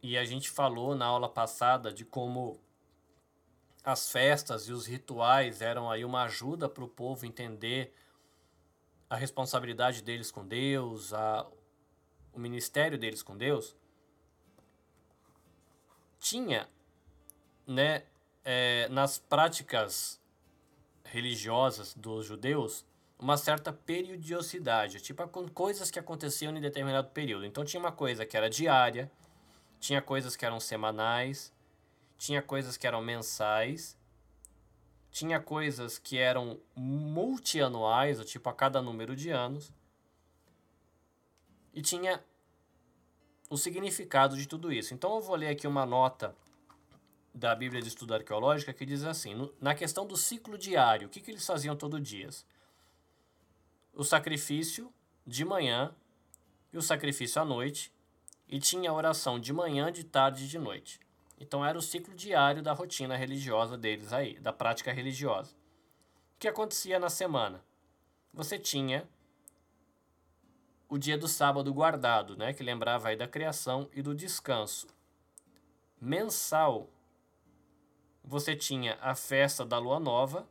e a gente falou na aula passada de como as festas e os rituais eram aí uma ajuda para o povo entender a responsabilidade deles com Deus, a, o ministério deles com Deus, tinha né, é, nas práticas religiosas dos judeus uma certa periodicidade, tipo coisas que aconteciam em determinado período. Então tinha uma coisa que era diária, tinha coisas que eram semanais, tinha coisas que eram mensais, tinha coisas que eram multianuais, tipo a cada número de anos, e tinha o significado de tudo isso. Então eu vou ler aqui uma nota da Bíblia de Estudo Arqueológica que diz assim: na questão do ciclo diário, o que, que eles faziam todo dia? O sacrifício de manhã e o sacrifício à noite, e tinha a oração de manhã, de tarde e de noite. Então era o ciclo diário da rotina religiosa deles aí, da prática religiosa. O que acontecia na semana? Você tinha o dia do sábado guardado, né, que lembrava aí da criação e do descanso. Mensal, você tinha a festa da lua nova,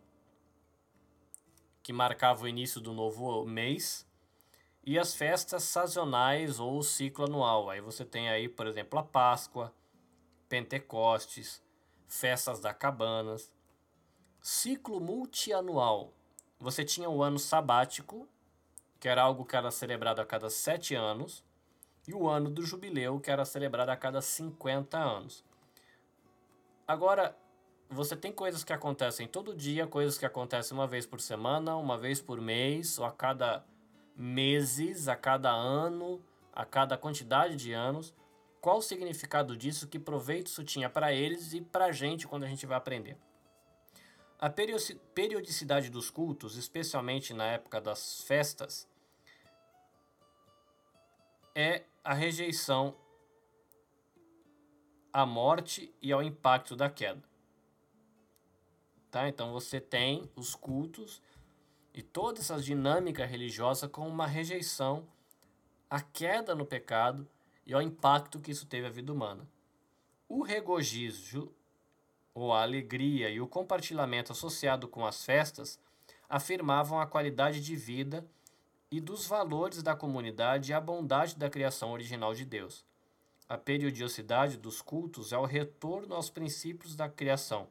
que marcava o início do novo mês, e as festas sazonais ou o ciclo anual. Aí você tem aí, por exemplo, a Páscoa, Pentecostes, festas da cabanas. Ciclo multianual. Você tinha o ano sabático, que era algo que era celebrado a cada sete anos, e o ano do jubileu, que era celebrado a cada 50 anos. Agora, você tem coisas que acontecem todo dia, coisas que acontecem uma vez por semana, uma vez por mês, ou a cada meses, a cada ano, a cada quantidade de anos. Qual o significado disso? Que proveito isso tinha para eles e para a gente quando a gente vai aprender? A periodicidade dos cultos, especialmente na época das festas, é a rejeição à morte e ao impacto da queda. Tá? Então você tem os cultos e toda essa dinâmica religiosa com uma rejeição à queda no pecado e ao impacto que isso teve à vida humana. O regozijo ou a alegria e o compartilhamento associado com as festas afirmavam a qualidade de vida e dos valores da comunidade e a bondade da criação original de Deus. A periodicidade dos cultos é o retorno aos princípios da criação,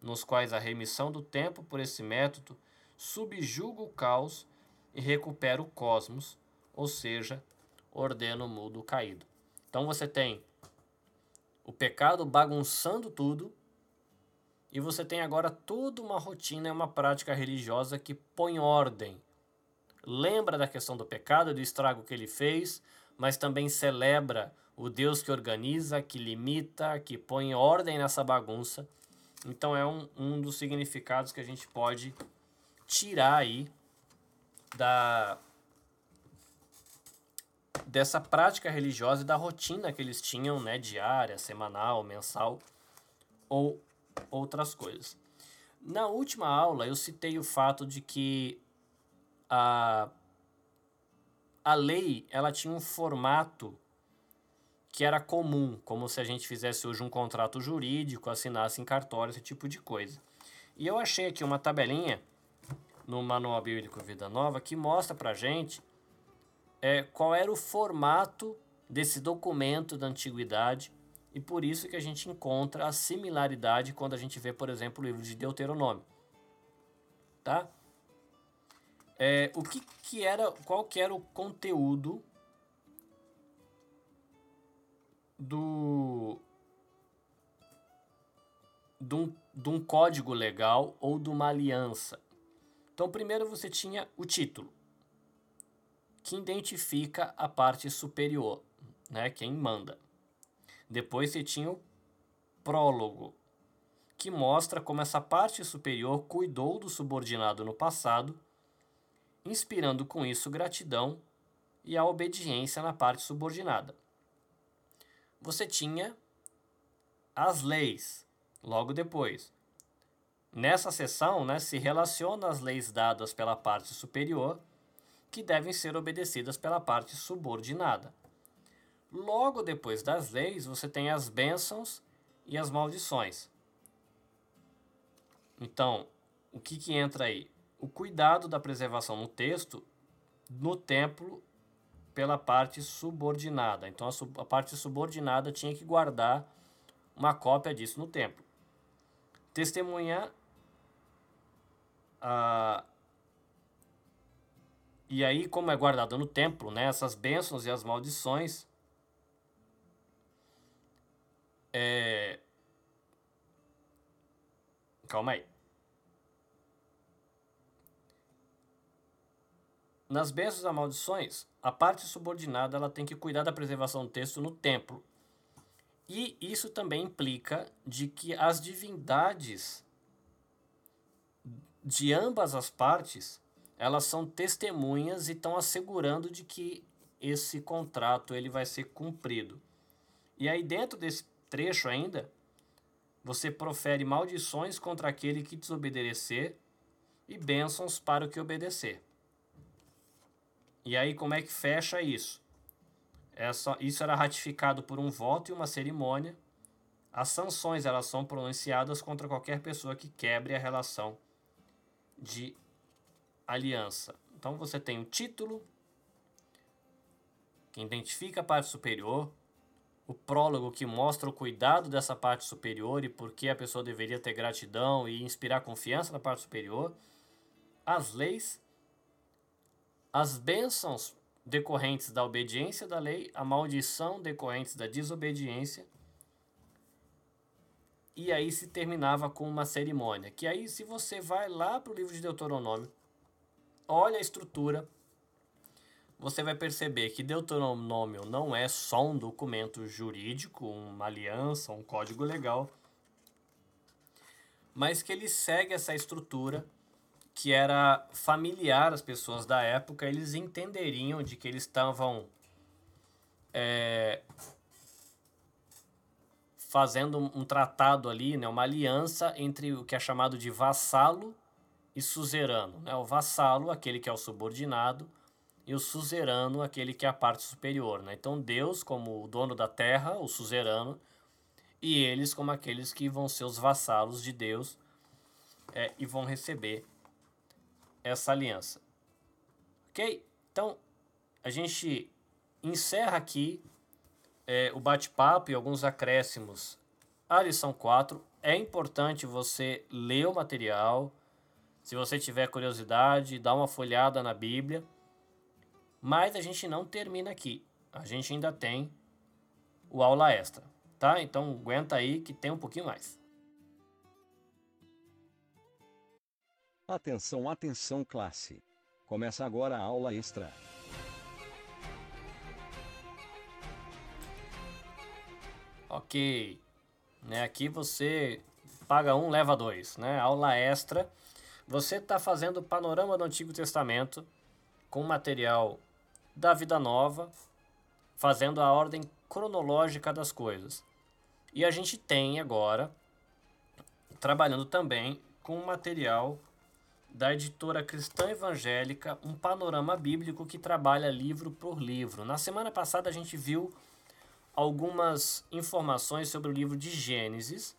nos quais a remissão do tempo por esse método subjuga o caos e recupera o cosmos, ou seja, ordena o mundo caído. Então você tem o pecado bagunçando tudo e você tem agora toda uma rotina e uma prática religiosa que põe ordem. Lembra da questão do pecado, do estrago que ele fez, mas também celebra o Deus que organiza, que limita, que põe ordem nessa bagunça. Então é um, um dos significados que a gente pode tirar aí da dessa prática religiosa e da rotina que eles tinham, né, diária, semanal, mensal ou outras coisas. Na última aula eu citei o fato de que a a lei, ela tinha um formato que era comum, como se a gente fizesse hoje um contrato jurídico, assinasse em cartório, esse tipo de coisa. E eu achei aqui uma tabelinha no Manual Bíblico Vida Nova que mostra pra gente é, qual era o formato desse documento da antiguidade e por isso que a gente encontra a similaridade quando a gente vê, por exemplo, o livro de Deuteronômio. Tá? É, o que, que era, qual que era o conteúdo do de um, de um código legal ou de uma aliança. Então, primeiro você tinha o título, que identifica a parte superior, né, quem manda. Depois você tinha o prólogo, que mostra como essa parte superior cuidou do subordinado no passado, inspirando com isso gratidão e a obediência na parte subordinada. Você tinha as leis, logo depois. Nessa seção, né, se relaciona as leis dadas pela parte superior que devem ser obedecidas pela parte subordinada. Logo depois das leis, você tem as bênçãos e as maldições. Então, o que, que entra aí? O cuidado da preservação no texto, no templo, pela parte subordinada. Então, a, sub, a parte subordinada tinha que guardar uma cópia disso no templo. Testemunhar a e aí, como é guardado no templo, né, essas bênçãos e as maldições, é... Calma aí. Nas bênçãos e maldições, a parte subordinada ela tem que cuidar da preservação do texto no templo. E isso também implica de que as divindades de ambas as partes elas são testemunhas e estão assegurando de que esse contrato ele vai ser cumprido. E aí dentro desse trecho ainda, você profere maldições contra aquele que desobedecer e bênçãos para o que obedecer. E aí como é que fecha isso? Essa, isso era ratificado por um voto e uma cerimônia. As sanções elas são pronunciadas contra qualquer pessoa que quebre a relação de aliança. Então você tem o título, que identifica a parte superior, o prólogo que mostra o cuidado dessa parte superior e por que a pessoa deveria ter gratidão e inspirar confiança na parte superior, as leis, as bênçãos decorrentes da obediência da lei, a maldição decorrentes da desobediência. E aí se terminava com uma cerimônia. Que aí, se você vai lá para o livro de Deuteronômio, olha a estrutura, você vai perceber que Deuteronômio não é só um documento jurídico, uma aliança, um código legal, mas que ele segue essa estrutura que era familiar às pessoas da época, eles entenderiam de que eles estavam é, fazendo um, tratado ali, né, uma aliança entre o que é chamado de vassalo e suzerano. Né? O vassalo, aquele que é o subordinado, e o suzerano, aquele que é a parte superior. Né? Então, Deus, como o dono da terra, o suzerano, e eles como aqueles que vão ser os vassalos de Deus é, e vão receber essa aliança. Ok? Então, a gente encerra aqui é, o bate-papo e alguns acréscimos à lição 4. É importante você ler o material. Se você tiver curiosidade, dá uma folhada na Bíblia. Mas a gente não termina aqui. A gente ainda tem o aula extra, tá? Então aguenta aí que tem um pouquinho mais. Atenção, atenção, classe. Começa agora a aula extra. Ok. Né, aqui você paga um, leva dois. Né? Aula extra. Você está fazendo o panorama do Antigo Testamento com material da Vida Nova, fazendo a ordem cronológica das coisas. E a gente tem agora, trabalhando também com material da editora cristã evangélica, um panorama bíblico que trabalha livro por livro. Na semana passada a gente viu algumas informações sobre o livro de Gênesis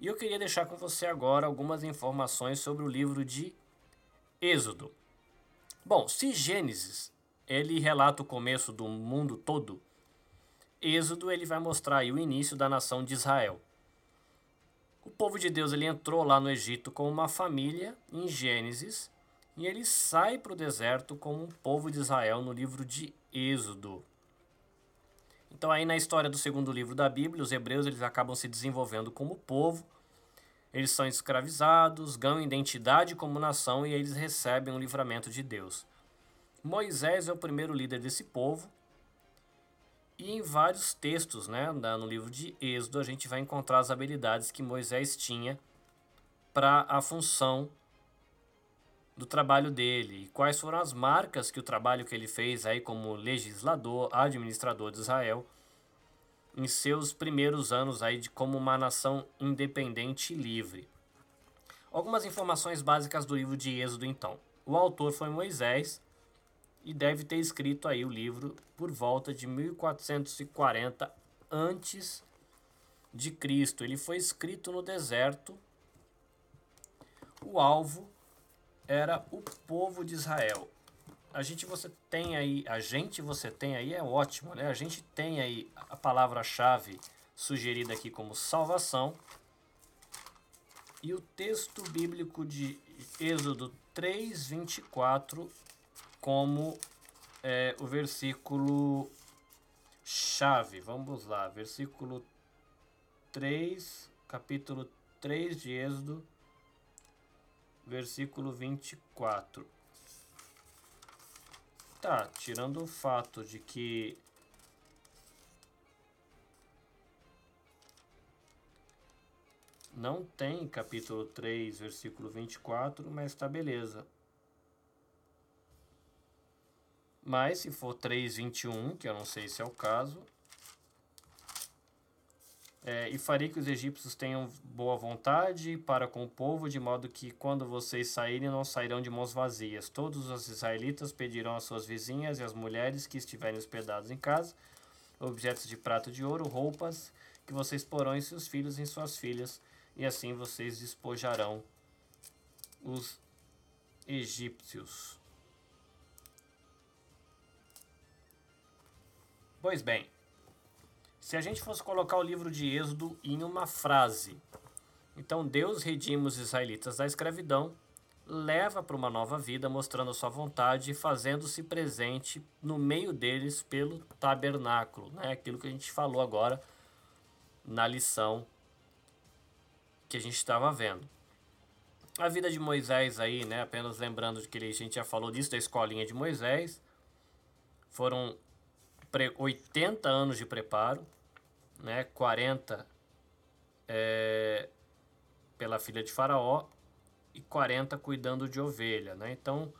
e eu queria deixar com você agora algumas informações sobre o livro de Êxodo. Bom, se Gênesis ele relata o começo do mundo todo, Êxodo ele vai mostrar o início da nação de Israel. O povo de Deus ele entrou lá no Egito como uma família em Gênesis e ele sai para o deserto como um povo de Israel no livro de Êxodo. Então aí na história do segundo livro da Bíblia, os hebreus eles acabam se desenvolvendo como povo, eles são escravizados, ganham identidade como nação e eles recebem o livramento de Deus. Moisés é o primeiro líder desse povo e em vários textos, né, no livro de Êxodo, a gente vai encontrar as habilidades que Moisés tinha para a função do trabalho dele e quais foram as marcas que o trabalho que ele fez aí como legislador, administrador de Israel em seus primeiros anos aí de como uma nação independente e livre. Algumas informações básicas do livro de Êxodo então. O autor foi Moisés, e deve ter escrito aí o livro por volta de 1440 antes de Cristo. Ele foi escrito no deserto. O alvo era o povo de Israel. A gente você tem aí, a gente você tem aí é ótimo, né? A gente tem aí a palavra-chave sugerida aqui como salvação. E o texto bíblico de Êxodo 3:24 como é, o versículo chave. Vamos lá, versículo 3, capítulo 3 de Êxodo, versículo 24. Tá, tirando o fato de que não tem capítulo 3, versículo 24, mas tá beleza. Mas se for 3,21, que eu não sei se é o caso, é, e farei que os egípcios tenham boa vontade para com o povo, de modo que quando vocês saírem, não sairão de mãos vazias. Todos os israelitas pedirão às suas vizinhas e às mulheres que estiverem hospedados em casa objetos de prata de ouro, roupas que vocês porão em seus filhos e em suas filhas, e assim vocês despojarão os egípcios. Pois bem, se a gente fosse colocar o livro de Êxodo em uma frase, então Deus redime os israelitas da escravidão, leva para uma nova vida, mostrando a sua vontade e fazendo-se presente no meio deles pelo tabernáculo, né? aquilo que a gente falou agora na lição que a gente estava vendo. A vida de Moisés aí, né? apenas lembrando que a gente já falou disso, da escolinha de Moisés, foram 80 anos de preparo, né? 40 é, pela filha de Faraó e 40 cuidando de ovelha, né? Então,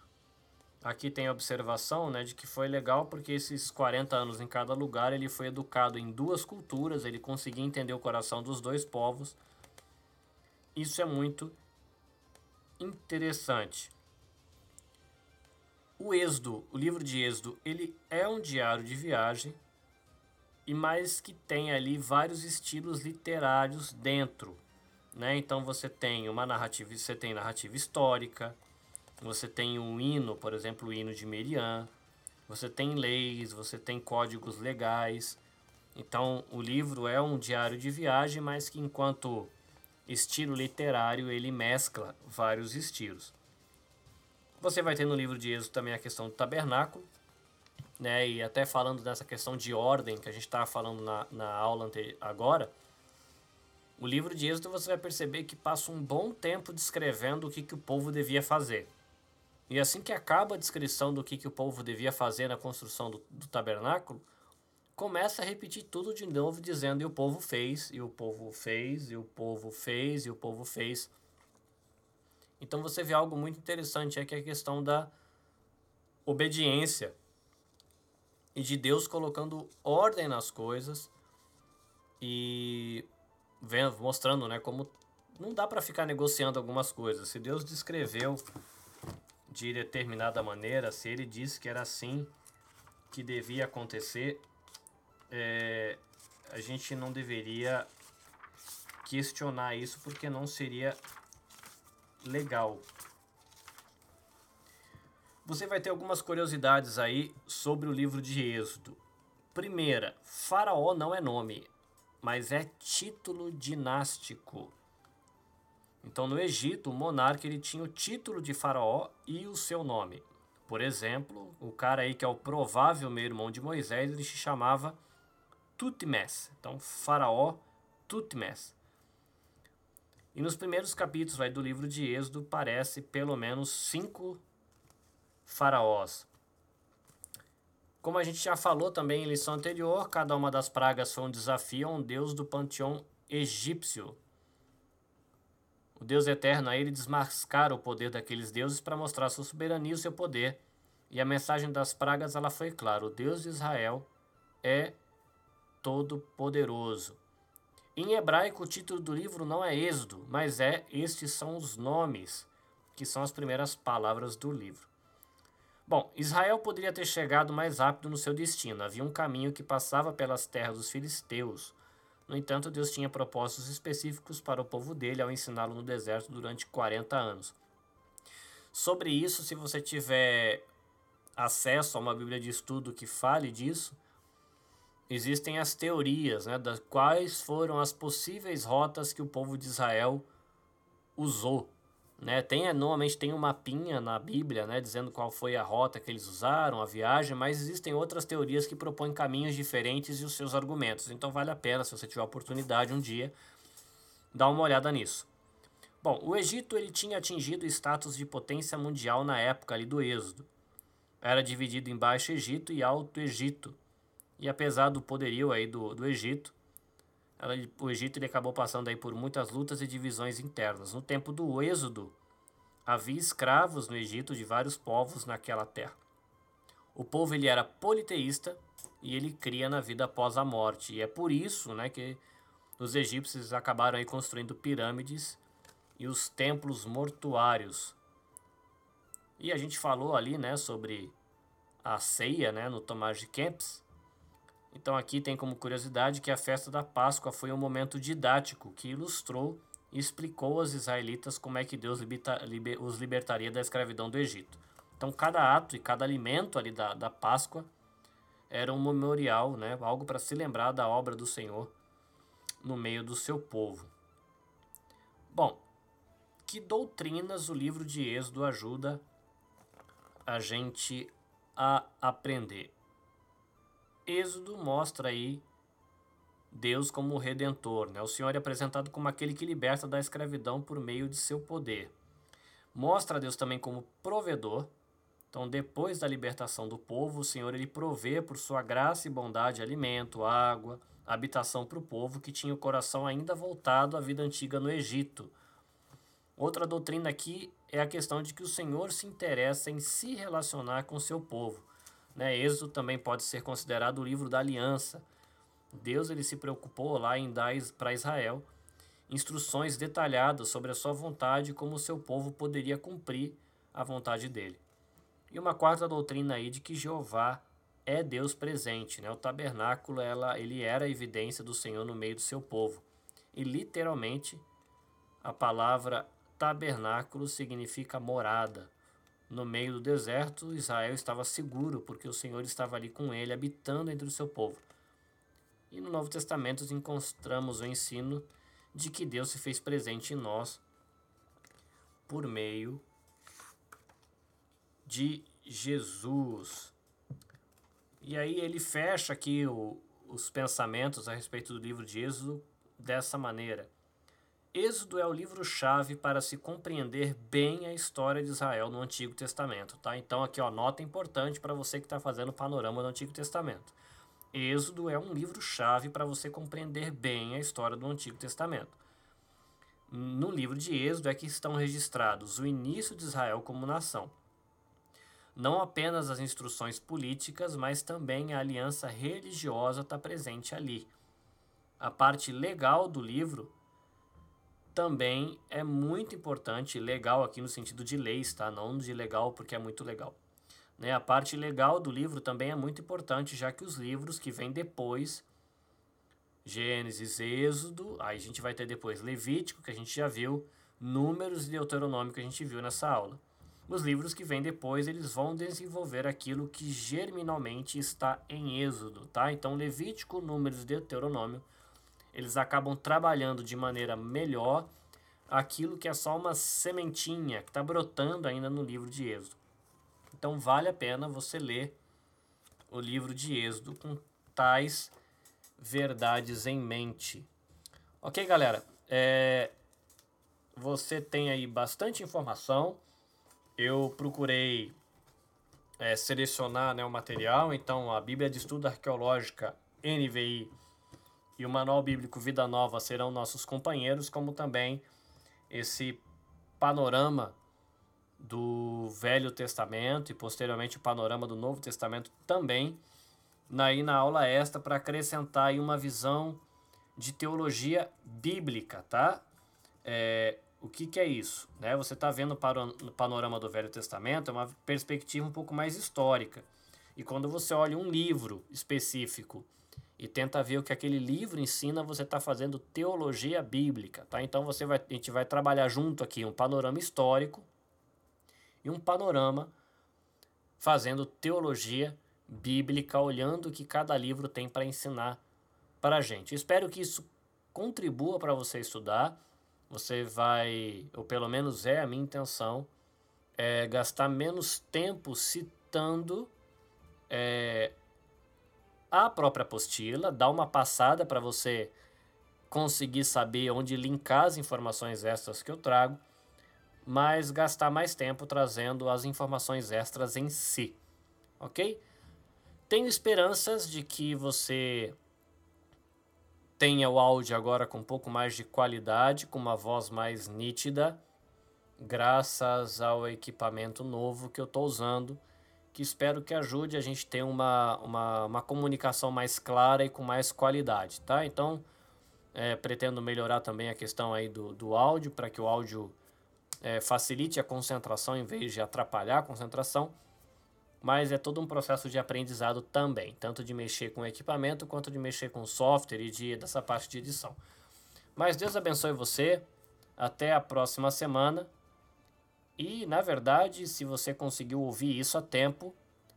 aqui tem a observação, né, de que foi legal porque esses 40 anos em cada lugar ele foi educado em duas culturas, ele conseguia entender o coração dos dois povos. Isso é muito interessante. O Êxodo, o livro de Êxodo, ele é um diário de viagem, e mais que tem ali vários estilos literários dentro, né? Então você tem uma narrativa, você tem narrativa histórica, você tem um hino, por exemplo, o hino de Merian, você tem leis, você tem códigos legais. Então o livro é um diário de viagem, mas que enquanto estilo literário ele mescla vários estilos. Você vai ter no livro de Êxodo também a questão do tabernáculo, né? E até falando dessa questão de ordem que a gente estava falando na, na aula agora, o livro de Êxodo você vai perceber que passa um bom tempo descrevendo o que, que o povo devia fazer. E assim que acaba a descrição do que, que o povo devia fazer na construção do, do tabernáculo, começa a repetir tudo de novo, dizendo: e o povo fez, e o povo fez, e o povo fez, e o povo fez. Então você vê algo muito interessante, é que é a questão da obediência e de Deus colocando ordem nas coisas e vendo, mostrando, né, como não dá para ficar negociando algumas coisas. Se Deus descreveu de determinada maneira, se Ele disse que era assim que devia acontecer, é, a gente não deveria questionar isso porque não seria legal. Você vai ter algumas curiosidades aí sobre o livro de Êxodo. Primeira, Faraó não é nome, mas é título dinástico. Então, no Egito, o monarca ele tinha o título de faraó e o seu nome. Por exemplo, o cara aí que é o provável meio-irmão de Moisés, ele se chamava Tutmés. Então, faraó Tutmés. E nos primeiros capítulos vai, do livro de Êxodo parece pelo menos cinco faraós. Como a gente já falou também em lição anterior, cada uma das pragas foi um desafio a um deus do panteão egípcio. O Deus eterno a ele desmascara o poder daqueles deuses para mostrar sua soberania e seu poder. E a mensagem das pragas ela foi clara: o Deus de Israel é todo poderoso. Em hebraico, o título do livro não é Êxodo, mas é Estes são os nomes, que são as primeiras palavras do livro. Bom, Israel poderia ter chegado mais rápido no seu destino. Havia um caminho que passava pelas terras dos filisteus. No entanto, Deus tinha propósitos específicos para o povo dele ao ensiná-lo no deserto durante 40 anos. Sobre isso, se você tiver acesso a uma Bíblia de estudo que fale disso, existem as teorias né, das quais foram as possíveis rotas que o povo de Israel usou né? Tem, normalmente tem um mapinha na Bíblia né, dizendo qual foi a rota que eles usaram, a viagem, mas existem outras teorias que propõem caminhos diferentes e os seus argumentos. Então vale a pena, se você tiver a oportunidade um dia, dar uma olhada nisso. Bom, o Egito ele tinha atingido o status de potência mundial na época ali do Êxodo. Era dividido em Baixo Egito e Alto Egito. E apesar do poderio aí do, do Egito, ela, o Egito ele acabou passando aí por muitas lutas e divisões internas. No tempo do Êxodo, havia escravos no Egito de vários povos naquela terra. O povo ele era politeísta e ele cria na vida após a morte. E é por isso né, que os egípcios acabaram aí construindo pirâmides e os templos mortuários. E a gente falou ali né, sobre a ceia né, no Tomás de Kempis. Então aqui tem como curiosidade que a festa da Páscoa foi um momento didático que ilustrou e explicou aos israelitas como é que Deus os libertaria da escravidão do Egito. Então cada ato e cada alimento ali da, da Páscoa era um memorial, né, algo para se lembrar da obra do Senhor no meio do seu povo. Bom, que doutrinas o livro de Êxodo ajuda a gente a aprender? Êxodo mostra aí Deus como redentor, né? O Senhor é apresentado como aquele que liberta da escravidão por meio de seu poder. Mostra Deus também como provedor. Então, depois da libertação do povo, o Senhor ele provê por sua graça e bondade alimento, água, habitação para o povo que tinha o coração ainda voltado à vida antiga no Egito. Outra doutrina aqui é a questão de que o Senhor se interessa em se relacionar com seu povo. Né? Êxodo também pode ser considerado o livro da aliança. Deus ele se preocupou lá em dar para Israel instruções detalhadas sobre a sua vontade e como o seu povo poderia cumprir a vontade dele. E uma quarta doutrina aí de que Jeová é Deus presente, né? O tabernáculo, ela, ele era a evidência do Senhor no meio do seu povo. E literalmente, a palavra tabernáculo significa morada. No meio do deserto, Israel estava seguro, porque o Senhor estava ali com ele, habitando entre o seu povo. E no Novo Testamento encontramos o ensino de que Deus se fez presente em nós por meio de Jesus. E aí ele fecha aqui o, os pensamentos a respeito do livro de Êxodo dessa maneira. Êxodo é o livro-chave para se compreender bem a história de Israel no Antigo Testamento, tá? Então aqui, ó, nota importante para você que está fazendo o panorama do Antigo Testamento. Êxodo é um livro-chave para você compreender bem a história do Antigo Testamento. No livro de Êxodo é que estão registrados o início de Israel como nação. Não apenas as instruções políticas, mas também a aliança religiosa está presente ali. A parte legal do livro também é muito importante, legal aqui no sentido de leis, tá? Não de legal porque é muito legal. Né? A parte legal do livro também é muito importante, já que os livros que vêm depois Gênesis, Êxodo, aí a gente vai ter depois Levítico, que a gente já viu, Números e Deuteronômio, que a gente viu nessa aula. Os livros que vêm depois, eles vão desenvolver aquilo que germinalmente está em Êxodo, tá? Então, Levítico, Números e Deuteronômio, eles acabam trabalhando de maneira melhor aquilo que é só uma sementinha que está brotando ainda no livro de Êxodo. Então, vale a pena você ler o livro de Êxodo com tais verdades em mente. Ok, galera? É, você tem aí bastante informação. Eu procurei é, selecionar né, o material, então a Bíblia de Estudo Arqueológica NVI e o Manual Bíblico Vida Nova serão nossos companheiros, como também esse panorama do Velho Testamento e posteriormente o panorama do Novo Testamento também aí na aula extra para acrescentar aí uma visão de teologia bíblica, tá? É, o que, que é isso? Né? Você está vendo o panorama do Velho Testamento, é uma perspectiva um pouco mais histórica. E quando você olha um livro específico e tenta ver o que aquele livro ensina, você está fazendo teologia bíblica, tá? Então você vai, a gente vai trabalhar junto aqui um panorama histórico e um panorama fazendo teologia bíblica, olhando o que cada livro tem para ensinar para a gente. Espero que isso contribua para você estudar. Você vai, ou pelo menos é a minha intenção, é gastar menos tempo citando é, a própria apostila, dar uma passada para você conseguir saber onde linkar as informações extras que eu trago, mas gastar mais tempo trazendo as informações extras em si, ok? Tenho esperanças de que você tenha o áudio agora com um pouco mais de qualidade, com uma voz mais nítida, graças ao equipamento novo que eu estou usando, que espero que ajude a gente ter uma, uma, uma comunicação mais clara e com mais qualidade, tá? Então, é, pretendo melhorar também a questão aí do, do áudio, para que o áudio é, facilite a concentração em vez de atrapalhar a concentração mas é todo um processo de aprendizado também, tanto de mexer com equipamento quanto de mexer com software e de, dessa parte de edição. Mas Deus abençoe você, até a próxima semana. E, na verdade, se você conseguiu ouvir isso a tempo,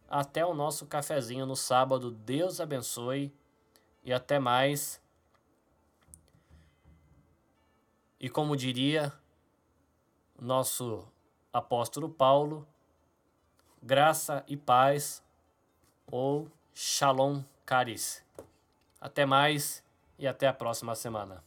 até o nosso cafezinho no sábado. Deus abençoe e até mais. E como diria nosso apóstolo Paulo, graça e paz, ou Shalom Caris. Até mais e até a próxima semana.